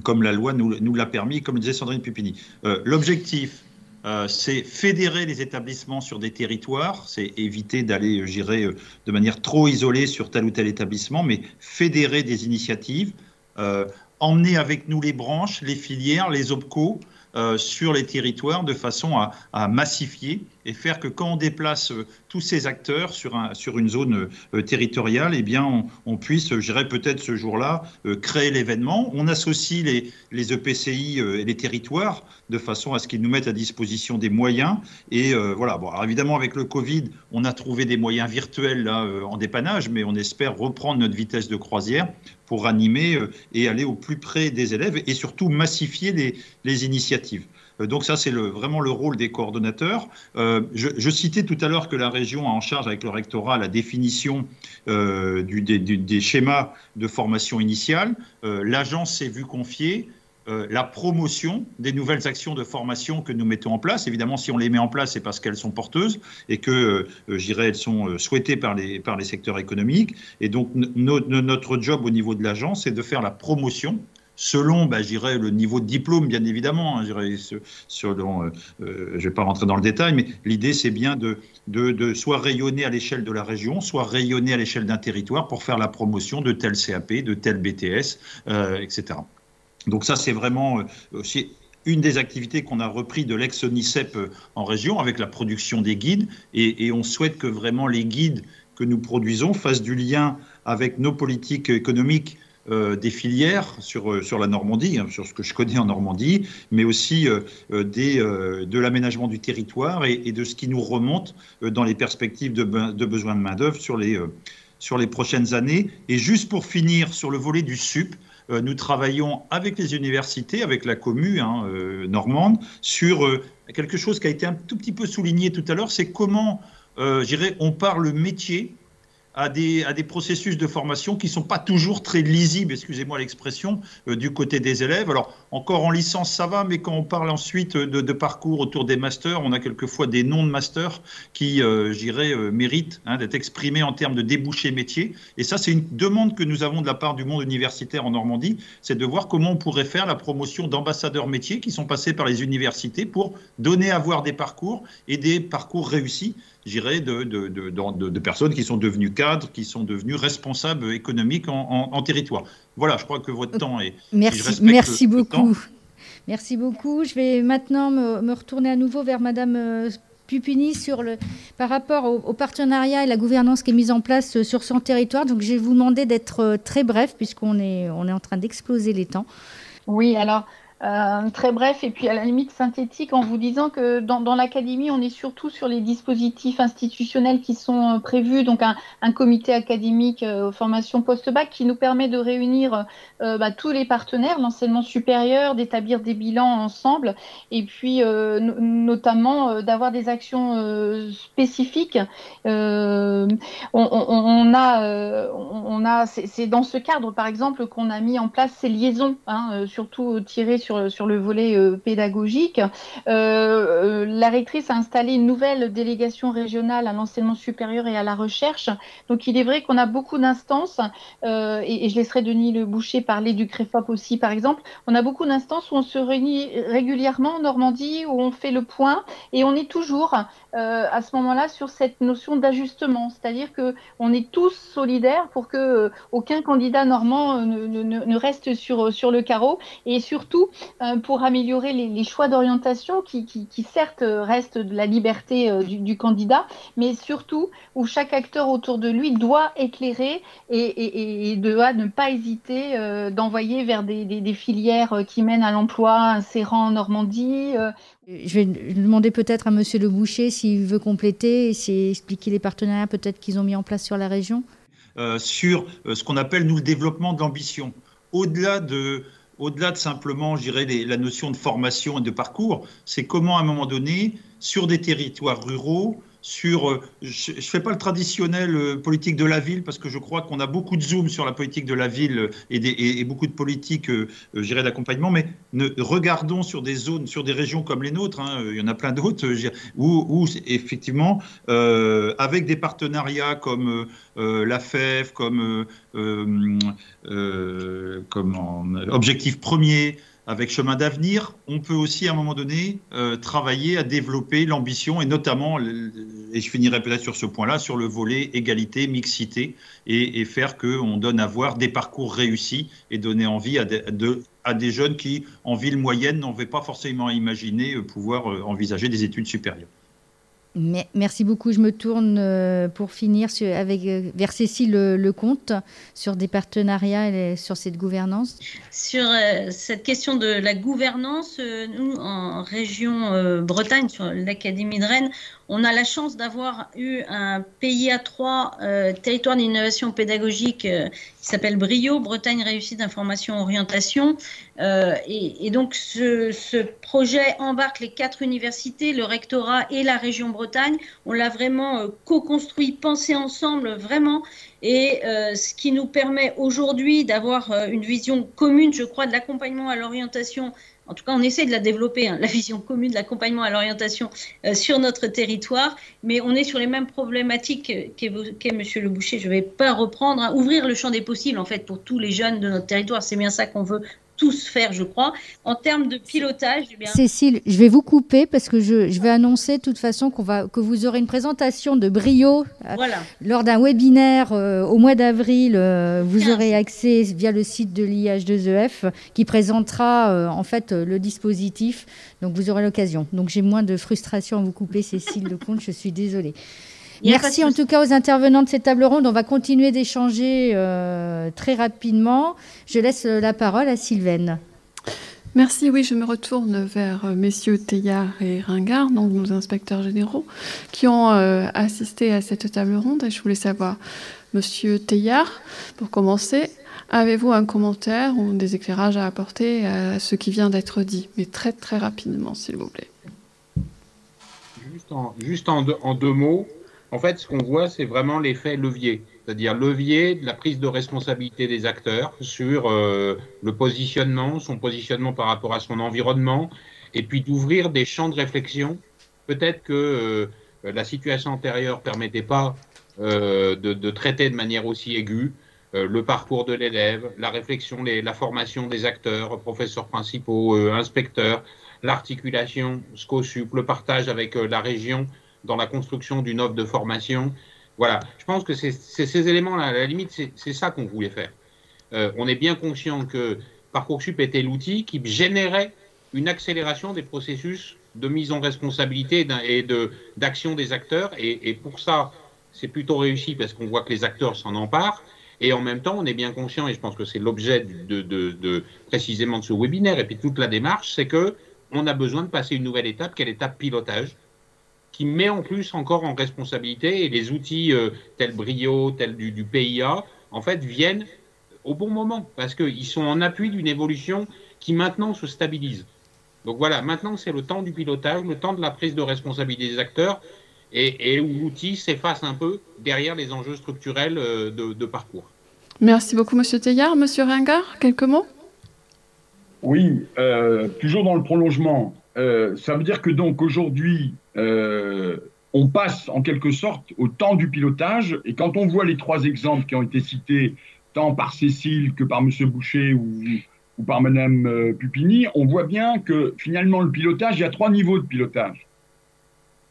comme la loi nous, nous l'a permis, comme disait Sandrine Pupini. L'objectif, euh, c'est fédérer les établissements sur des territoires, c'est éviter d'aller, j'irais, euh, de manière trop isolée sur tel ou tel établissement, mais fédérer des initiatives, euh, emmener avec nous les branches, les filières, les OPCO, euh, sur les territoires de façon à, massifier et faire que quand on déplace euh, tous ces acteurs sur, un, sur une zone euh, territoriale, eh bien, on, puisse, je dirais peut-être ce jour-là, créer l'événement. On associe les, EPCI et les territoires de façon à ce qu'ils nous mettent à disposition des moyens. Et voilà, bon, évidemment, avec le Covid, on a trouvé des moyens virtuels en dépannage, mais on espère reprendre notre vitesse de croisière pour animer et aller au plus près des élèves et surtout massifier les initiatives. Euh, donc ça, c'est vraiment le rôle des coordonnateurs. Euh, je, citais tout à l'heure que la région a en charge avec le rectorat la définition euh, du, des, schémas de formation initiale. L'agence s'est vue confier la promotion des nouvelles actions de formation que nous mettons en place. Évidemment, si on les met en place, c'est parce qu'elles sont porteuses et que, je dirais, elles sont souhaitées par les, par les secteurs économiques. Et donc, notre job au niveau de l'agence, c'est de faire la promotion selon, bah, le niveau de diplôme, bien évidemment. Hein, selon, euh, euh, je ne vais pas rentrer dans le détail, mais l'idée, c'est bien de, de, soit rayonner à l'échelle de la région, soit rayonner à l'échelle d'un territoire pour faire la promotion de tel CAP, de tel BTS, euh, etc. Donc ça, c'est vraiment aussi une des activités qu'on a repris de l'ex-ONICEP en région avec la production des guides. Et, et, on souhaite que vraiment les guides que nous produisons fassent du lien avec nos politiques économiques euh, des filières sur, euh, sur la Normandie, hein, sur ce que je connais en Normandie, mais aussi euh, des, de l'aménagement du territoire et, de ce qui nous remonte dans les perspectives de, de besoins de main-d'œuvre sur les, sur les prochaines années. Et juste pour finir sur le volet du SUP, nous travaillons avec les universités, avec la commune hein, normande, sur quelque chose qui a été un tout petit peu souligné tout à l'heure, c'est comment, on parle métier à des, à des processus de formation qui ne sont pas toujours très lisibles, excusez-moi l'expression, euh, du côté des élèves. Alors, encore en licence, ça va, mais quand on parle ensuite de, parcours autour des masters, on a quelquefois des noms de masters qui, euh, j'irais, euh, méritent hein, d'être exprimés en termes de débouchés métiers. Et ça, c'est une demande que nous avons de la part du monde universitaire en Normandie, c'est de voir comment on pourrait faire la promotion d'ambassadeurs métiers qui sont passés par les universités pour donner à voir des parcours et des parcours réussis j'irais, de, de, de, personnes qui sont devenues cadres, qui sont devenues responsables économiques en, territoire. Voilà, je crois que votre temps est. Merci, merci beaucoup. Merci beaucoup. Je vais maintenant me, retourner à nouveau vers Madame euh, Pupini sur le, par rapport au, partenariat et la gouvernance qui est mise en place euh, sur son territoire. Donc, je vais vous demander d'être euh, très bref puisqu'on est, on est en train d'exploser les temps. Oui, alors euh, très bref et puis à la limite synthétique en vous disant que dans, l'académie, on est surtout sur les dispositifs institutionnels qui sont euh, prévus, donc un, un comité académique euh, formation post-bac qui nous permet de réunir euh, bah, tous les partenaires, l'enseignement supérieur, d'établir des bilans ensemble et puis notamment d'avoir des actions spécifiques. On, a, on a c'est dans ce cadre par exemple qu'on a mis en place ces liaisons, hein, surtout tirées sur sur, le volet pédagogique. la rectrice a installé une nouvelle délégation régionale à l'enseignement supérieur et à la recherche. Donc il est vrai qu'on a beaucoup d'instances, et, et, je laisserai Denis Le Boucher parler du CREFOP aussi par exemple. On a beaucoup d'instances où on se réunit régulièrement en Normandie, où on fait le point, et on est toujours à ce moment-là sur cette notion d'ajustement, c'est-à-dire que on est tous solidaires pour que euh, aucun candidat normand euh, ne, reste sur, euh, sur le carreau et surtout pour améliorer les, choix d'orientation qui, qui, certes restent de la liberté du, candidat, mais surtout où chaque acteur autour de lui doit éclairer et, doit ne pas hésiter d'envoyer vers des, des, filières qui mènent à l'emploi, insérant en Normandie. Je vais demander peut-être à Monsieur Le Boucher s'il veut compléter et expliquer les partenariats peut-être qu'ils ont mis en place sur la région. Euh, sur euh, ce qu'on appelle, nous, le développement de l'ambition. Au-delà de, simplement, la notion de formation et de parcours, c'est comment, à un moment donné, sur des territoires ruraux, sur. Euh, je ne fais pas le traditionnel euh, politique de la ville parce que je crois qu'on a beaucoup de zoom sur la politique de la ville euh, et, beaucoup de politiques, d'accompagnement, mais regardons sur des zones, sur des régions comme les nôtres, hein, il y en a plein d'autres, où, effectivement, avec des partenariats comme la FEF, comme, comme Objectif Premier, avec Chemin d'avenir, on peut aussi à un moment donné euh, travailler à développer l'ambition et notamment, et je finirai peut-être sur ce point-là, sur le volet égalité, mixité et, faire qu'on donne à voir des parcours réussis et donner envie à, des jeunes qui, en ville moyenne, n'avaient pas forcément imaginé euh, pouvoir euh, envisager des études supérieures. Merci beaucoup. Je me tourne euh, pour finir avec, euh, vers Cécile Lecomte sur des partenariats et sur cette gouvernance. Sur euh, cette question de la gouvernance, nous, en région Bretagne, sur l'Académie de Rennes, on a la chance d'avoir eu un PIA 3, euh, territoire d'innovation pédagogique, euh, qui s'appelle Brio, Bretagne Réussite Information Orientation. Euh, et, donc ce, projet embarque les quatre universités, le rectorat et la région Bretagne. On l'a vraiment co-construit, pensé ensemble, vraiment. Et ce qui nous permet aujourd'hui d'avoir une vision commune, je crois, de l'accompagnement à l'orientation en tout cas, on essaie de la développer, hein, la vision commune de l'accompagnement à l'orientation euh, sur notre territoire, mais on est sur les mêmes problématiques qu'évoquait M. Le Boucher. Je ne vais pas reprendre, hein. ouvrir le champ des possibles, en fait, pour tous les jeunes de notre territoire. C'est bien ça qu'on veut tous faire, je crois. En termes de pilotage, eh bien... Cécile, je vais vous couper parce que je, je vais annoncer de toute façon qu'on va, que vous aurez une présentation de Brio euh, lors d'un webinaire euh, au mois d'avril. Euh, vous aurez accès via le site de l'IH2EF e qui présentera en fait le dispositif. Donc vous aurez l'occasion. Donc j'ai moins de frustration à vous couper, Cécile Lecomte. Je suis désolée. Merci en tout cas aux intervenants de cette table ronde. On va continuer d'échanger euh, très rapidement. Je laisse la parole à Sylvaine. Merci, oui, je me retourne vers euh, messieurs Teillard et Ringard, donc nos inspecteurs généraux, qui ont euh, assisté à cette table ronde. Et je voulais savoir, monsieur Teillard, pour commencer, avez-vous un commentaire ou des éclairages à apporter à ce qui vient d'être dit? Mais très, très rapidement, s'il vous plaît. Juste en, en deux mots, en fait, ce qu'on voit, c'est vraiment l'effet levier, c'est-à-dire levier de la prise de responsabilité des acteurs sur euh, le positionnement, son positionnement par rapport à son environnement, et puis d'ouvrir des champs de réflexion. Peut-être que euh, la situation antérieure ne permettait pas euh, de, traiter de manière aussi aiguë le parcours de l'élève, la réflexion, la formation des acteurs, professeurs principaux, inspecteurs, l'articulation, SCOSUP, le partage avec la région dans la construction d'une offre de formation. Voilà, je pense que c'est ces éléments-là, à la limite, c'est ça qu'on voulait faire. Euh, on est bien conscient que Parcoursup était l'outil qui générait une accélération des processus de mise en responsabilité et d'action des acteurs. Et, pour ça, c'est plutôt réussi parce qu'on voit que les acteurs s'en emparent. Et en même temps, on est bien conscient, et je pense que c'est l'objet de, précisément de ce webinaire et puis toute la démarche, c'est que on a besoin de passer une nouvelle étape, quelle étape pilotage, qui met en plus encore en responsabilité et les outils euh, tels Brio, tels du, du, PIA, en fait, viennent au bon moment parce qu'ils sont en appui d'une évolution qui maintenant se stabilise. Donc voilà, maintenant c'est le temps du pilotage, le temps de la prise de responsabilité des acteurs et, où l'outil s'efface un peu derrière les enjeux structurels euh, de, de parcours. Merci beaucoup, Monsieur Teillard. Monsieur Ringard, quelques mots? Oui, euh, toujours dans le prolongement. Euh, ça veut dire que donc aujourd'hui, on passe en quelque sorte au temps du pilotage. Et quand on voit les trois exemples qui ont été cités, tant par Cécile que par M. Boucher ou, par Mme Pupini, on voit bien que finalement le pilotage, il y a trois niveaux de pilotage.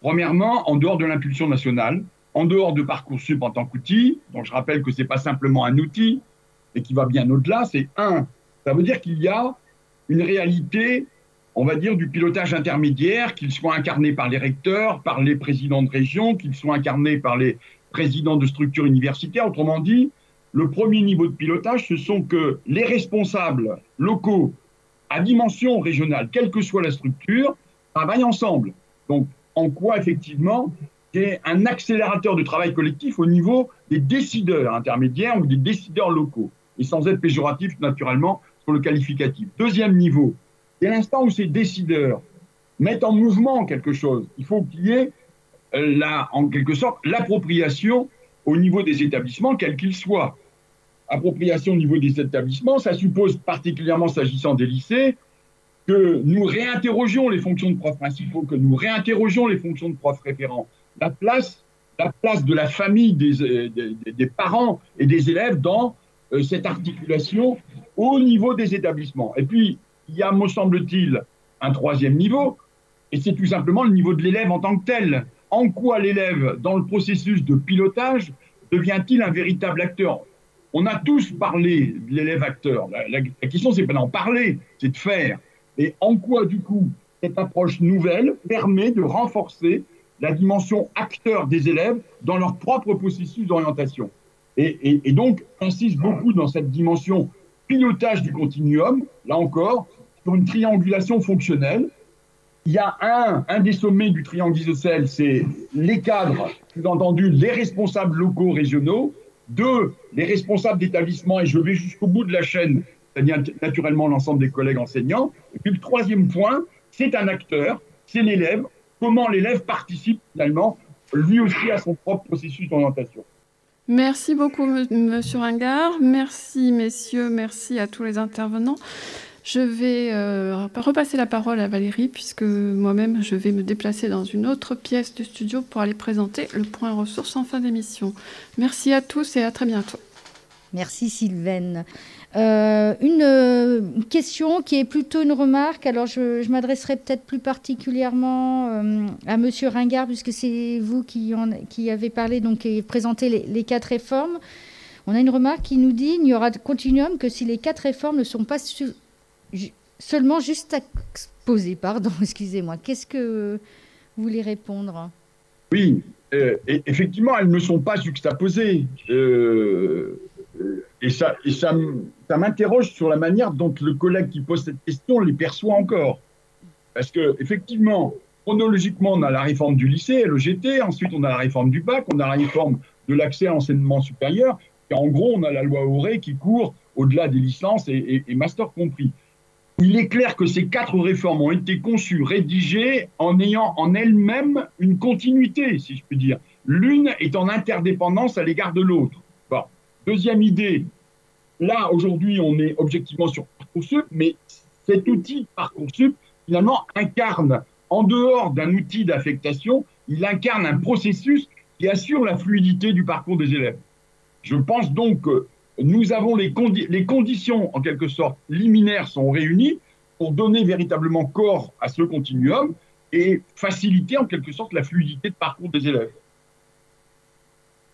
Premièrement, en dehors de l'impulsion nationale, en dehors de Parcoursup en tant qu'outil, dont je rappelle que ce n'est pas simplement un outil, et qui va bien au-delà, c'est un, ça veut dire qu'il y a une réalité, on va dire, du pilotage intermédiaire, qu'il soit incarné par les recteurs, par les présidents de région, qu'il soit incarné par les présidents de structures universitaires. Autrement dit, le premier niveau de pilotage, ce sont que les responsables locaux à dimension régionale, quelle que soit la structure, travaillent ensemble. Donc, en quoi, effectivement, c'est un accélérateur de travail collectif au niveau des décideurs intermédiaires ou des décideurs locaux, et sans être péjoratif, naturellement, sur le qualificatif. Deuxième niveau, dès l'instant où ces décideurs mettent en mouvement quelque chose, il faut qu'il y ait, euh, en quelque sorte, l'appropriation au niveau des établissements, quels qu'ils soient. Appropriation au niveau des établissements, ça suppose particulièrement s'agissant des lycées, que nous réinterrogions les fonctions de profs principaux, que nous réinterrogions les fonctions de profs référents. La place, la place de la famille, des, des parents et des élèves dans euh, cette articulation au niveau des établissements. Et puis, il y a, me semble-t-il, un troisième niveau, et c'est tout simplement le niveau de l'élève en tant que tel. En quoi l'élève, dans le processus de pilotage, devient-il un véritable acteur? On a tous parlé de l'élève acteur. La, la, la question, c'est pas d'en parler, c'est de faire. Et en quoi, du coup, cette approche nouvelle permet de renforcer la dimension acteur des élèves dans leur propre processus d'orientation? Et, et, et, donc, insiste beaucoup dans cette dimension pilotage du continuum, là encore, sur une triangulation fonctionnelle. Il y a un, un des sommets du triangle isocèle, c'est les cadres, sous-entendu les responsables locaux régionaux, deux, les responsables d'établissement, et je vais jusqu'au bout de la chaîne, c'est-à-dire naturellement l'ensemble des collègues enseignants. Et puis le troisième point, c'est un acteur, c'est l'élève, comment l'élève participe finalement lui aussi à son propre processus d'orientation. Merci beaucoup, Monsieur Ringard. Merci, messieurs. Merci à tous les intervenants. Je vais euh, repasser la parole à Valérie, puisque moi-même, je vais me déplacer dans une autre pièce du studio pour aller présenter le point ressources en fin d'émission. Merci à tous et à très bientôt. Merci, Sylvaine. Euh, une, euh, question qui est plutôt une remarque. Alors, je, m'adresserai peut-être plus particulièrement à Monsieur Ringard, puisque c'est vous qui, avez parlé, donc qui présenté les, quatre réformes. On a une remarque qui nous dit il n'y aura de continuum que si les quatre réformes ne sont pas seulement juste. Pardon, [laughs] excusez-moi. Qu'est-ce que vous voulez répondre? Oui, effectivement, elles ne sont pas juxtaposées. et ça, et ça, ça m'interroge sur la manière dont le collègue qui pose cette question les perçoit encore. Parce que, effectivement, chronologiquement, on a la réforme du lycée, LEGT, ensuite on a la réforme du bac, on a la réforme de l'accès à l'enseignement supérieur, et en gros, on a la loi Auré qui court au-delà des licences et, et, et master compris. Il est clair que ces quatre réformes ont été conçues, rédigées en ayant en elles-mêmes une continuité, si je puis dire. L'une est en interdépendance à l'égard de l'autre. Bon. Deuxième idée, là, aujourd'hui, on est objectivement sur Parcoursup, mais cet outil Parcoursup, finalement, incarne, en dehors d'un outil d'affectation, il incarne un processus qui assure la fluidité du parcours des élèves. Je pense donc que nous avons les, les conditions, en quelque sorte, liminaires sont réunies pour donner véritablement corps à ce continuum et faciliter, en quelque sorte, la fluidité de parcours des élèves.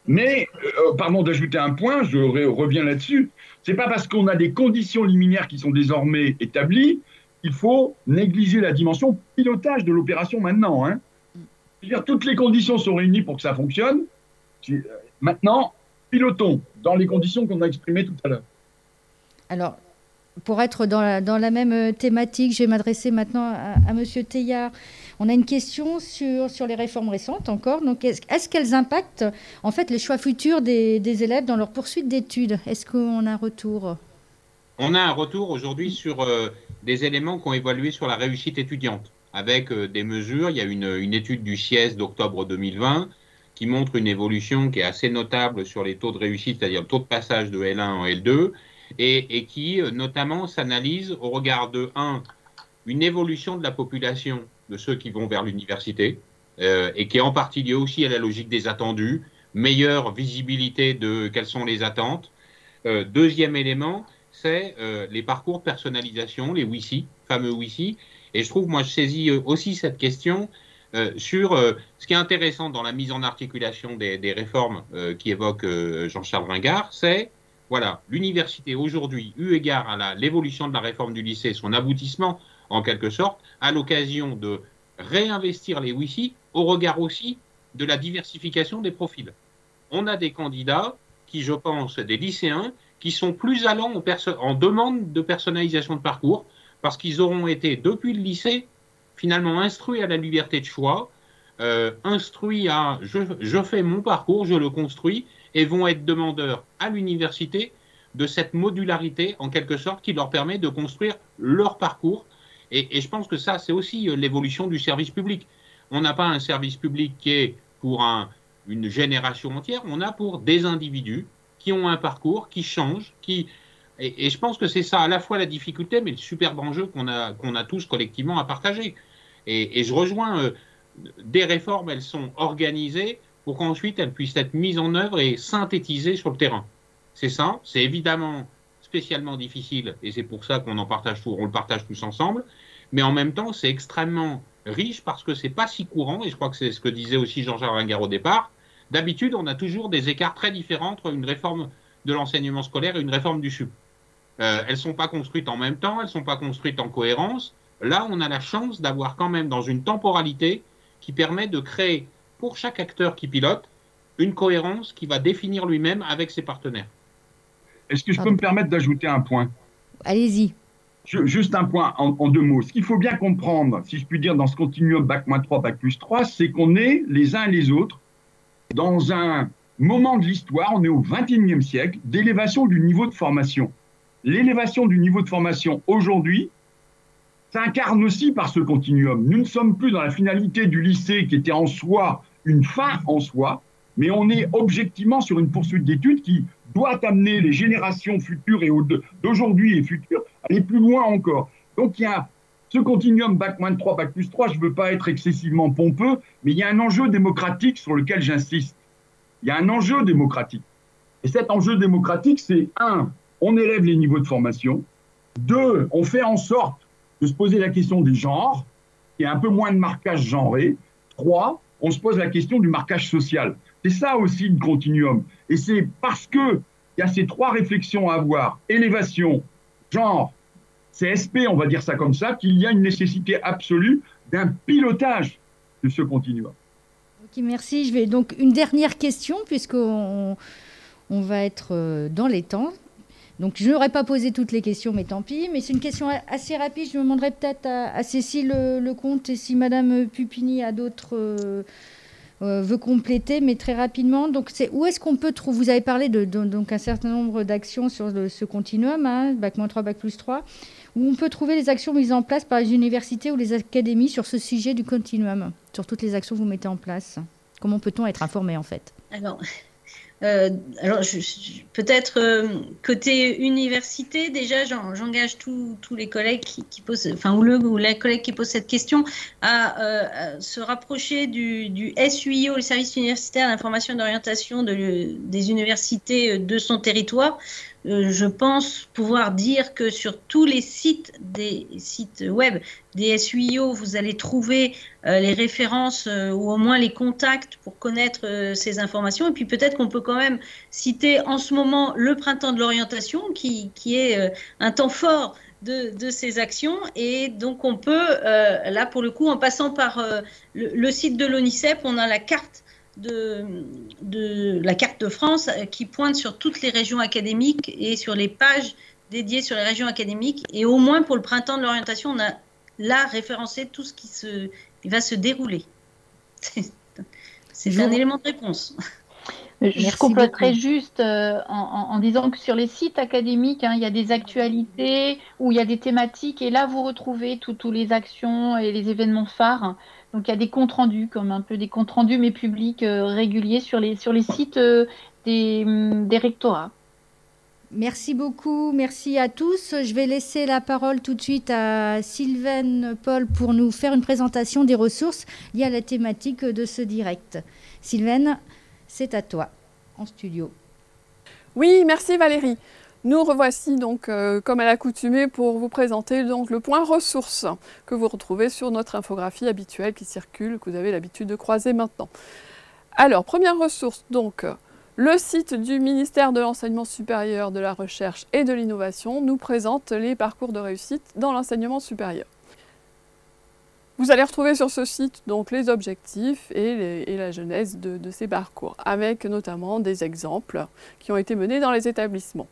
Mais, euh, pardon d'ajouter un point, je reviens là-dessus, c'est pas parce qu'on a des conditions liminaires qui sont désormais établies qu'il faut négliger la dimension pilotage de l'opération maintenant. Hein. -dire, toutes les conditions sont réunies pour que ça fonctionne. Maintenant, pilotons dans les conditions qu'on a exprimées tout à l'heure. Alors, pour être dans la, dans la même thématique, je vais m'adresser maintenant à, à Monsieur Teillard. On a une question sur, sur les réformes récentes encore. Donc, est-ce est qu'elles impactent en fait les choix futurs des, des élèves dans leur poursuite d'études? Est-ce qu'on a un retour? On a un retour aujourd'hui sur euh, des éléments qui ont évolué sur la réussite étudiante, avec euh, des mesures. Il y a une, une étude du CIES d'octobre 2020 qui montre une évolution qui est assez notable sur les taux de réussite, c'est-à-dire le taux de passage de L1 en L2. et, qui notamment s'analyse au regard de, un, une évolution de la population de ceux qui vont vers l'université, et qui est en partie liée aussi à la logique des attendus, meilleure visibilité de quelles sont les attentes. deuxième élément, c'est les parcours personnalisation, les WICI, fameux WICI. Et je trouve, moi, je saisis aussi cette question euh, sur euh, ce qui est intéressant dans la mise en articulation des, réformes euh, qui évoque Jean-Charles Ringard, c'est voilà, l'université aujourd'hui, eu égard à l'évolution de la réforme du lycée, son aboutissement en quelque sorte, à l'occasion de réinvestir les WICI au regard aussi de la diversification des profils. On a des candidats qui, je pense, des lycéens, qui sont plus allants en demande de personnalisation de parcours, parce qu'ils auront été, depuis le lycée, finalement instruits à la liberté de choix, euh, instruits à je, fais mon parcours, je le construis, et vont être demandeurs à l'université de cette modularité, en quelque sorte, qui leur permet de construire leur parcours. Et, je pense que ça, c'est aussi euh, l'évolution du service public. On n'a pas un service public qui est pour une génération entière, on a pour des individus qui ont un parcours, qui changent, qui, et, je pense que c'est ça à la fois la difficulté, mais le superbe enjeu qu'on a, qu'on a tous collectivement à partager. Et, je rejoins euh, des réformes, elles sont organisées pour qu'ensuite elles puissent être mises en œuvre et synthétisées sur le terrain. C'est ça, c'est évidemment spécialement difficile, et c'est pour ça qu'on en partage tout, on le partage tous ensemble, mais en même temps c'est extrêmement riche parce que c'est pas si courant, et je crois que c'est ce que disait aussi Jean-Jacques Ringard au départ. D'habitude, on a toujours des écarts très différents entre une réforme de l'enseignement scolaire et une réforme du SUP. Euh, elles ne sont pas construites en même temps, elles ne sont pas construites en cohérence. Là, on a la chance d'avoir quand même dans une temporalité qui permet de créer pour chaque acteur qui pilote une cohérence qui va définir lui-même avec ses partenaires. Est-ce que je peux me permettre d'ajouter un point? Allez-y. Juste un point en, deux mots. Ce qu'il faut bien comprendre, si je puis dire, dans ce continuum Bac-3, Bac plus 3, c'est qu'on est les uns et les autres dans un moment de l'histoire, on est au XXIe siècle, d'élévation du niveau de formation l'élévation du niveau de formation aujourd'hui s'incarne aussi par ce continuum. Nous ne sommes plus dans la finalité du lycée qui était en soi une fin en soi, mais on est objectivement sur une poursuite d'études qui doit amener les générations futures et d'aujourd'hui et futures à aller plus loin encore. Donc il y a ce continuum Bac 3, Bac plus 3, je ne veux pas être excessivement pompeux, mais il y a un enjeu démocratique sur lequel j'insiste. Il y a un enjeu démocratique. Et cet enjeu démocratique, c'est un, on élève les niveaux de formation. Deux, on fait en sorte de se poser la question des genres, il y a un peu moins de marquage genré. Trois, on se pose la question du marquage social. C'est ça aussi le continuum. Et c'est parce qu'il y a ces trois réflexions à avoir, élévation, genre, CSP, on va dire ça comme ça, qu'il y a une nécessité absolue d'un pilotage de ce continuum. Ok, merci. Je vais donc une dernière question, puisqu'on on va être euh, dans les temps. Donc je n'aurais pas posé toutes les questions, mais tant pis. Mais c'est une question assez rapide. Je me demanderai peut-être à, Cécile Lecomte et si Madame Pupini a d'autres euh, euh, veut compléter, mais très rapidement. Donc c'est où est-ce qu'on peut trouver Vous avez parlé de, donc un certain nombre d'actions sur ce continuum, hein, bac 3, bac plus 3, où on peut trouver les actions mises en place par les universités ou les académies sur ce sujet du continuum, sur toutes les actions que vous mettez en place? Comment peut-on être informé en fait? Alors, euh, alors, peut-être euh, côté université, déjà, j'engage tous les collègues qui, posent, enfin, ou le ou la collègue qui pose cette question, à, euh, se rapprocher du, SUIO, le service universitaire d'information et d'orientation de, des universités de son territoire, je pense pouvoir dire que sur tous les sites des sites web des SUIO, vous allez trouver euh, les références euh, ou au moins les contacts pour connaître ces informations. Et puis peut-être qu'on peut quand même citer en ce moment le printemps de l'orientation, qui, qui est un temps fort de, de, ces actions. Et donc on peut, là pour le coup, en passant par le, le, site de l'ONICEP, on a la carte de, la carte de France euh, qui pointe sur toutes les régions académiques et sur les pages dédiées sur les régions académiques. Et au moins pour le printemps de l'orientation, on a là référencé tout ce qui, se, va se dérouler. [laughs] C'est un élément de réponse. Je compléterai juste euh, en, disant que sur les sites académiques, hein, il y a des actualités où il y a des thématiques et là vous retrouvez toutes les actions et les événements phares donc il y a des comptes rendus, comme un peu des comptes rendus mais publics euh, réguliers sur les, sur les sites euh, des, hum, des rectorats. Merci beaucoup, merci à tous. Je vais laisser la parole tout de suite à Sylvaine Paul pour nous faire une présentation des ressources liées à la thématique de ce direct. Sylvaine, c'est à toi, en studio. Oui, merci Valérie. Nous revoici donc, euh, comme à l'accoutumée, pour vous présenter donc le point ressources que vous retrouvez sur notre infographie habituelle qui circule, que vous avez l'habitude de croiser maintenant. Alors, première ressource, donc, le site du ministère de l'Enseignement supérieur, de la Recherche et de l'Innovation nous présente les parcours de réussite dans l'enseignement supérieur. Vous allez retrouver sur ce site donc les objectifs et, la genèse de, de, ces parcours, avec notamment des exemples qui ont été menés dans les établissements.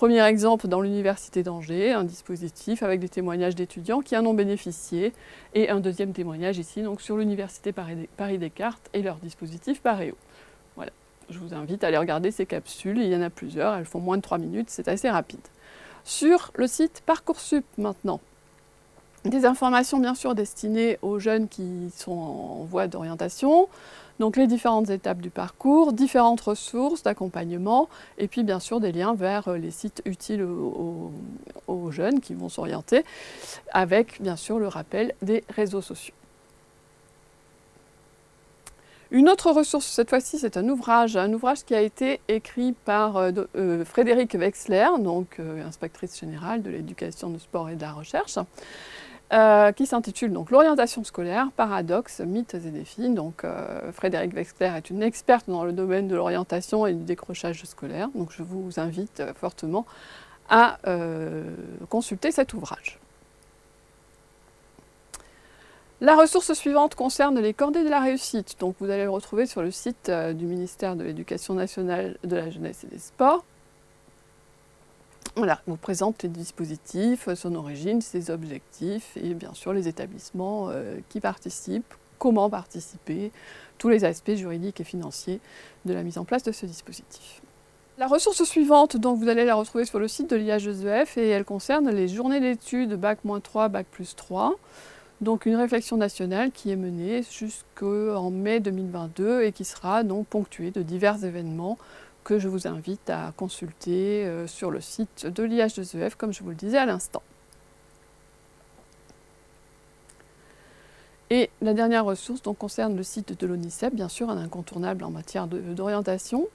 Premier exemple dans l'Université d'Angers, un dispositif avec des témoignages d'étudiants qui en ont bénéficié, et un deuxième témoignage ici donc sur l'Université Paris-Descartes et leur dispositif Paréo. Voilà, je vous invite à aller regarder ces capsules, il y en a plusieurs, elles font moins de 3 minutes, c'est assez rapide. Sur le site Parcoursup maintenant, des informations bien sûr destinées aux jeunes qui sont en voie d'orientation, donc les différentes étapes du parcours, différentes ressources d'accompagnement, et puis bien sûr des liens vers euh, les sites utiles aux, jeunes qui vont s'orienter, avec bien sûr le rappel des réseaux sociaux. Une autre ressource, cette fois-ci, c'est un ouvrage, un ouvrage qui a été écrit par euh, euh, Frédéric Wexler, donc inspectrice générale de l'éducation, du sport et de la recherche, euh, qui s'intitule donc L'orientation scolaire, paradoxes, mythes et défis. Donc euh, Frédéric Wexler est une experte dans le domaine de l'orientation et du décrochage scolaire. Donc je vous invite euh, fortement à consulter cet ouvrage. La ressource suivante concerne les cordées de la réussite. Donc vous allez le retrouver sur le site du ministère de l'Éducation nationale, de la jeunesse et des sports. Voilà, vous présente les dispositifs, son origine, ses objectifs et bien sûr les établissements euh, qui participent, comment participer, tous les aspects juridiques et financiers de la mise en place de ce dispositif. La ressource suivante, vous allez la retrouver sur le site de l'IHESEF et elle concerne les journées d'études Bac-3, Bac plus 3. Donc une réflexion nationale qui est menée jusqu'en mai 2022 et qui sera donc ponctuée de divers événements que je vous invite à consulter euh, sur le site de l'IH2EF, comme je vous le disais à l'instant. Et la dernière ressource donc, concerne le site de l'ONICEP, bien sûr, un incontournable en matière d'orientation.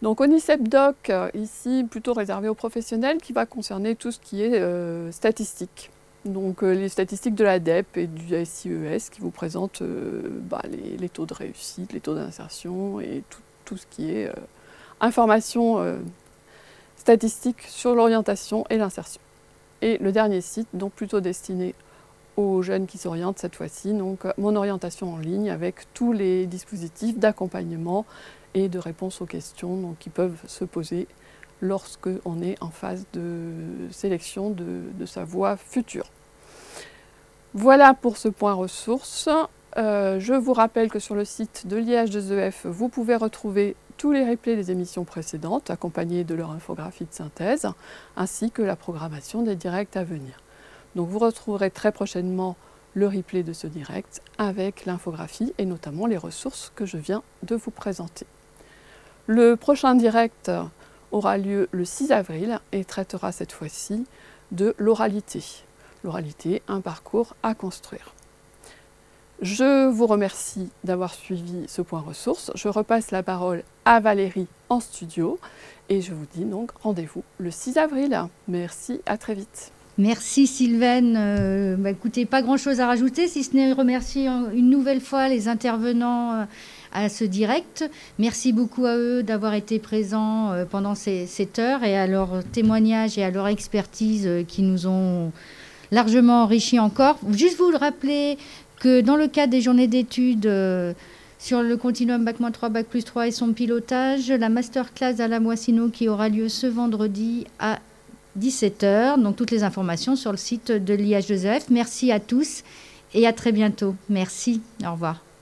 Donc ONICEP Doc, euh, ici plutôt réservé aux professionnels, qui va concerner tout ce qui est euh, statistique. Donc les statistiques de l'ADEP et du SIES e qui vous présentent bah, les, taux de réussite, les taux d'insertion et tout, ce qui est informations euh, statistiques sur l'orientation et l'insertion. Et le dernier site, donc plutôt destiné aux jeunes qui s'orientent cette fois-ci, donc euh, mon orientation en ligne avec tous les dispositifs d'accompagnement et de réponse aux questions qui peuvent se poser lorsque on est en phase de sélection de, sa voie future. Voilà pour ce point ressources. Euh, je vous rappelle que sur le site de l'IH2EF, vous pouvez retrouver tous les replays des émissions précédentes, accompagnés de leur infographie de synthèse, ainsi que la programmation des directs à venir. Donc vous retrouverez très prochainement le replay de ce direct avec l'infographie et notamment les ressources que je viens de vous présenter. Le prochain direct aura lieu le 6 avril et traitera cette fois-ci de l'oralité. L'oralité, un parcours à construire. Je vous remercie d'avoir suivi ce point ressources. Je repasse la parole à Valérie en studio et je vous dis donc rendez-vous le 6 avril. Merci, à très vite. Merci Sylvaine. Euh, bah, écoutez, pas grand-chose à rajouter, si ce n'est remercier une nouvelle fois les intervenants euh, à ce direct. Merci beaucoup à eux d'avoir été présents euh, pendant ces, cette heure et à leur témoignage et à leur expertise qui nous ont largement enrichi encore. Juste vous le rappeler, que dans le cadre des journées d'études euh, sur le continuum Bac-3, Bac plus 3 et son pilotage, la masterclass à la Moissino qui aura lieu ce vendredi à 17h. Donc toutes les informations sur le site de l'IH2F. Merci à tous et à très bientôt. Merci. Au revoir.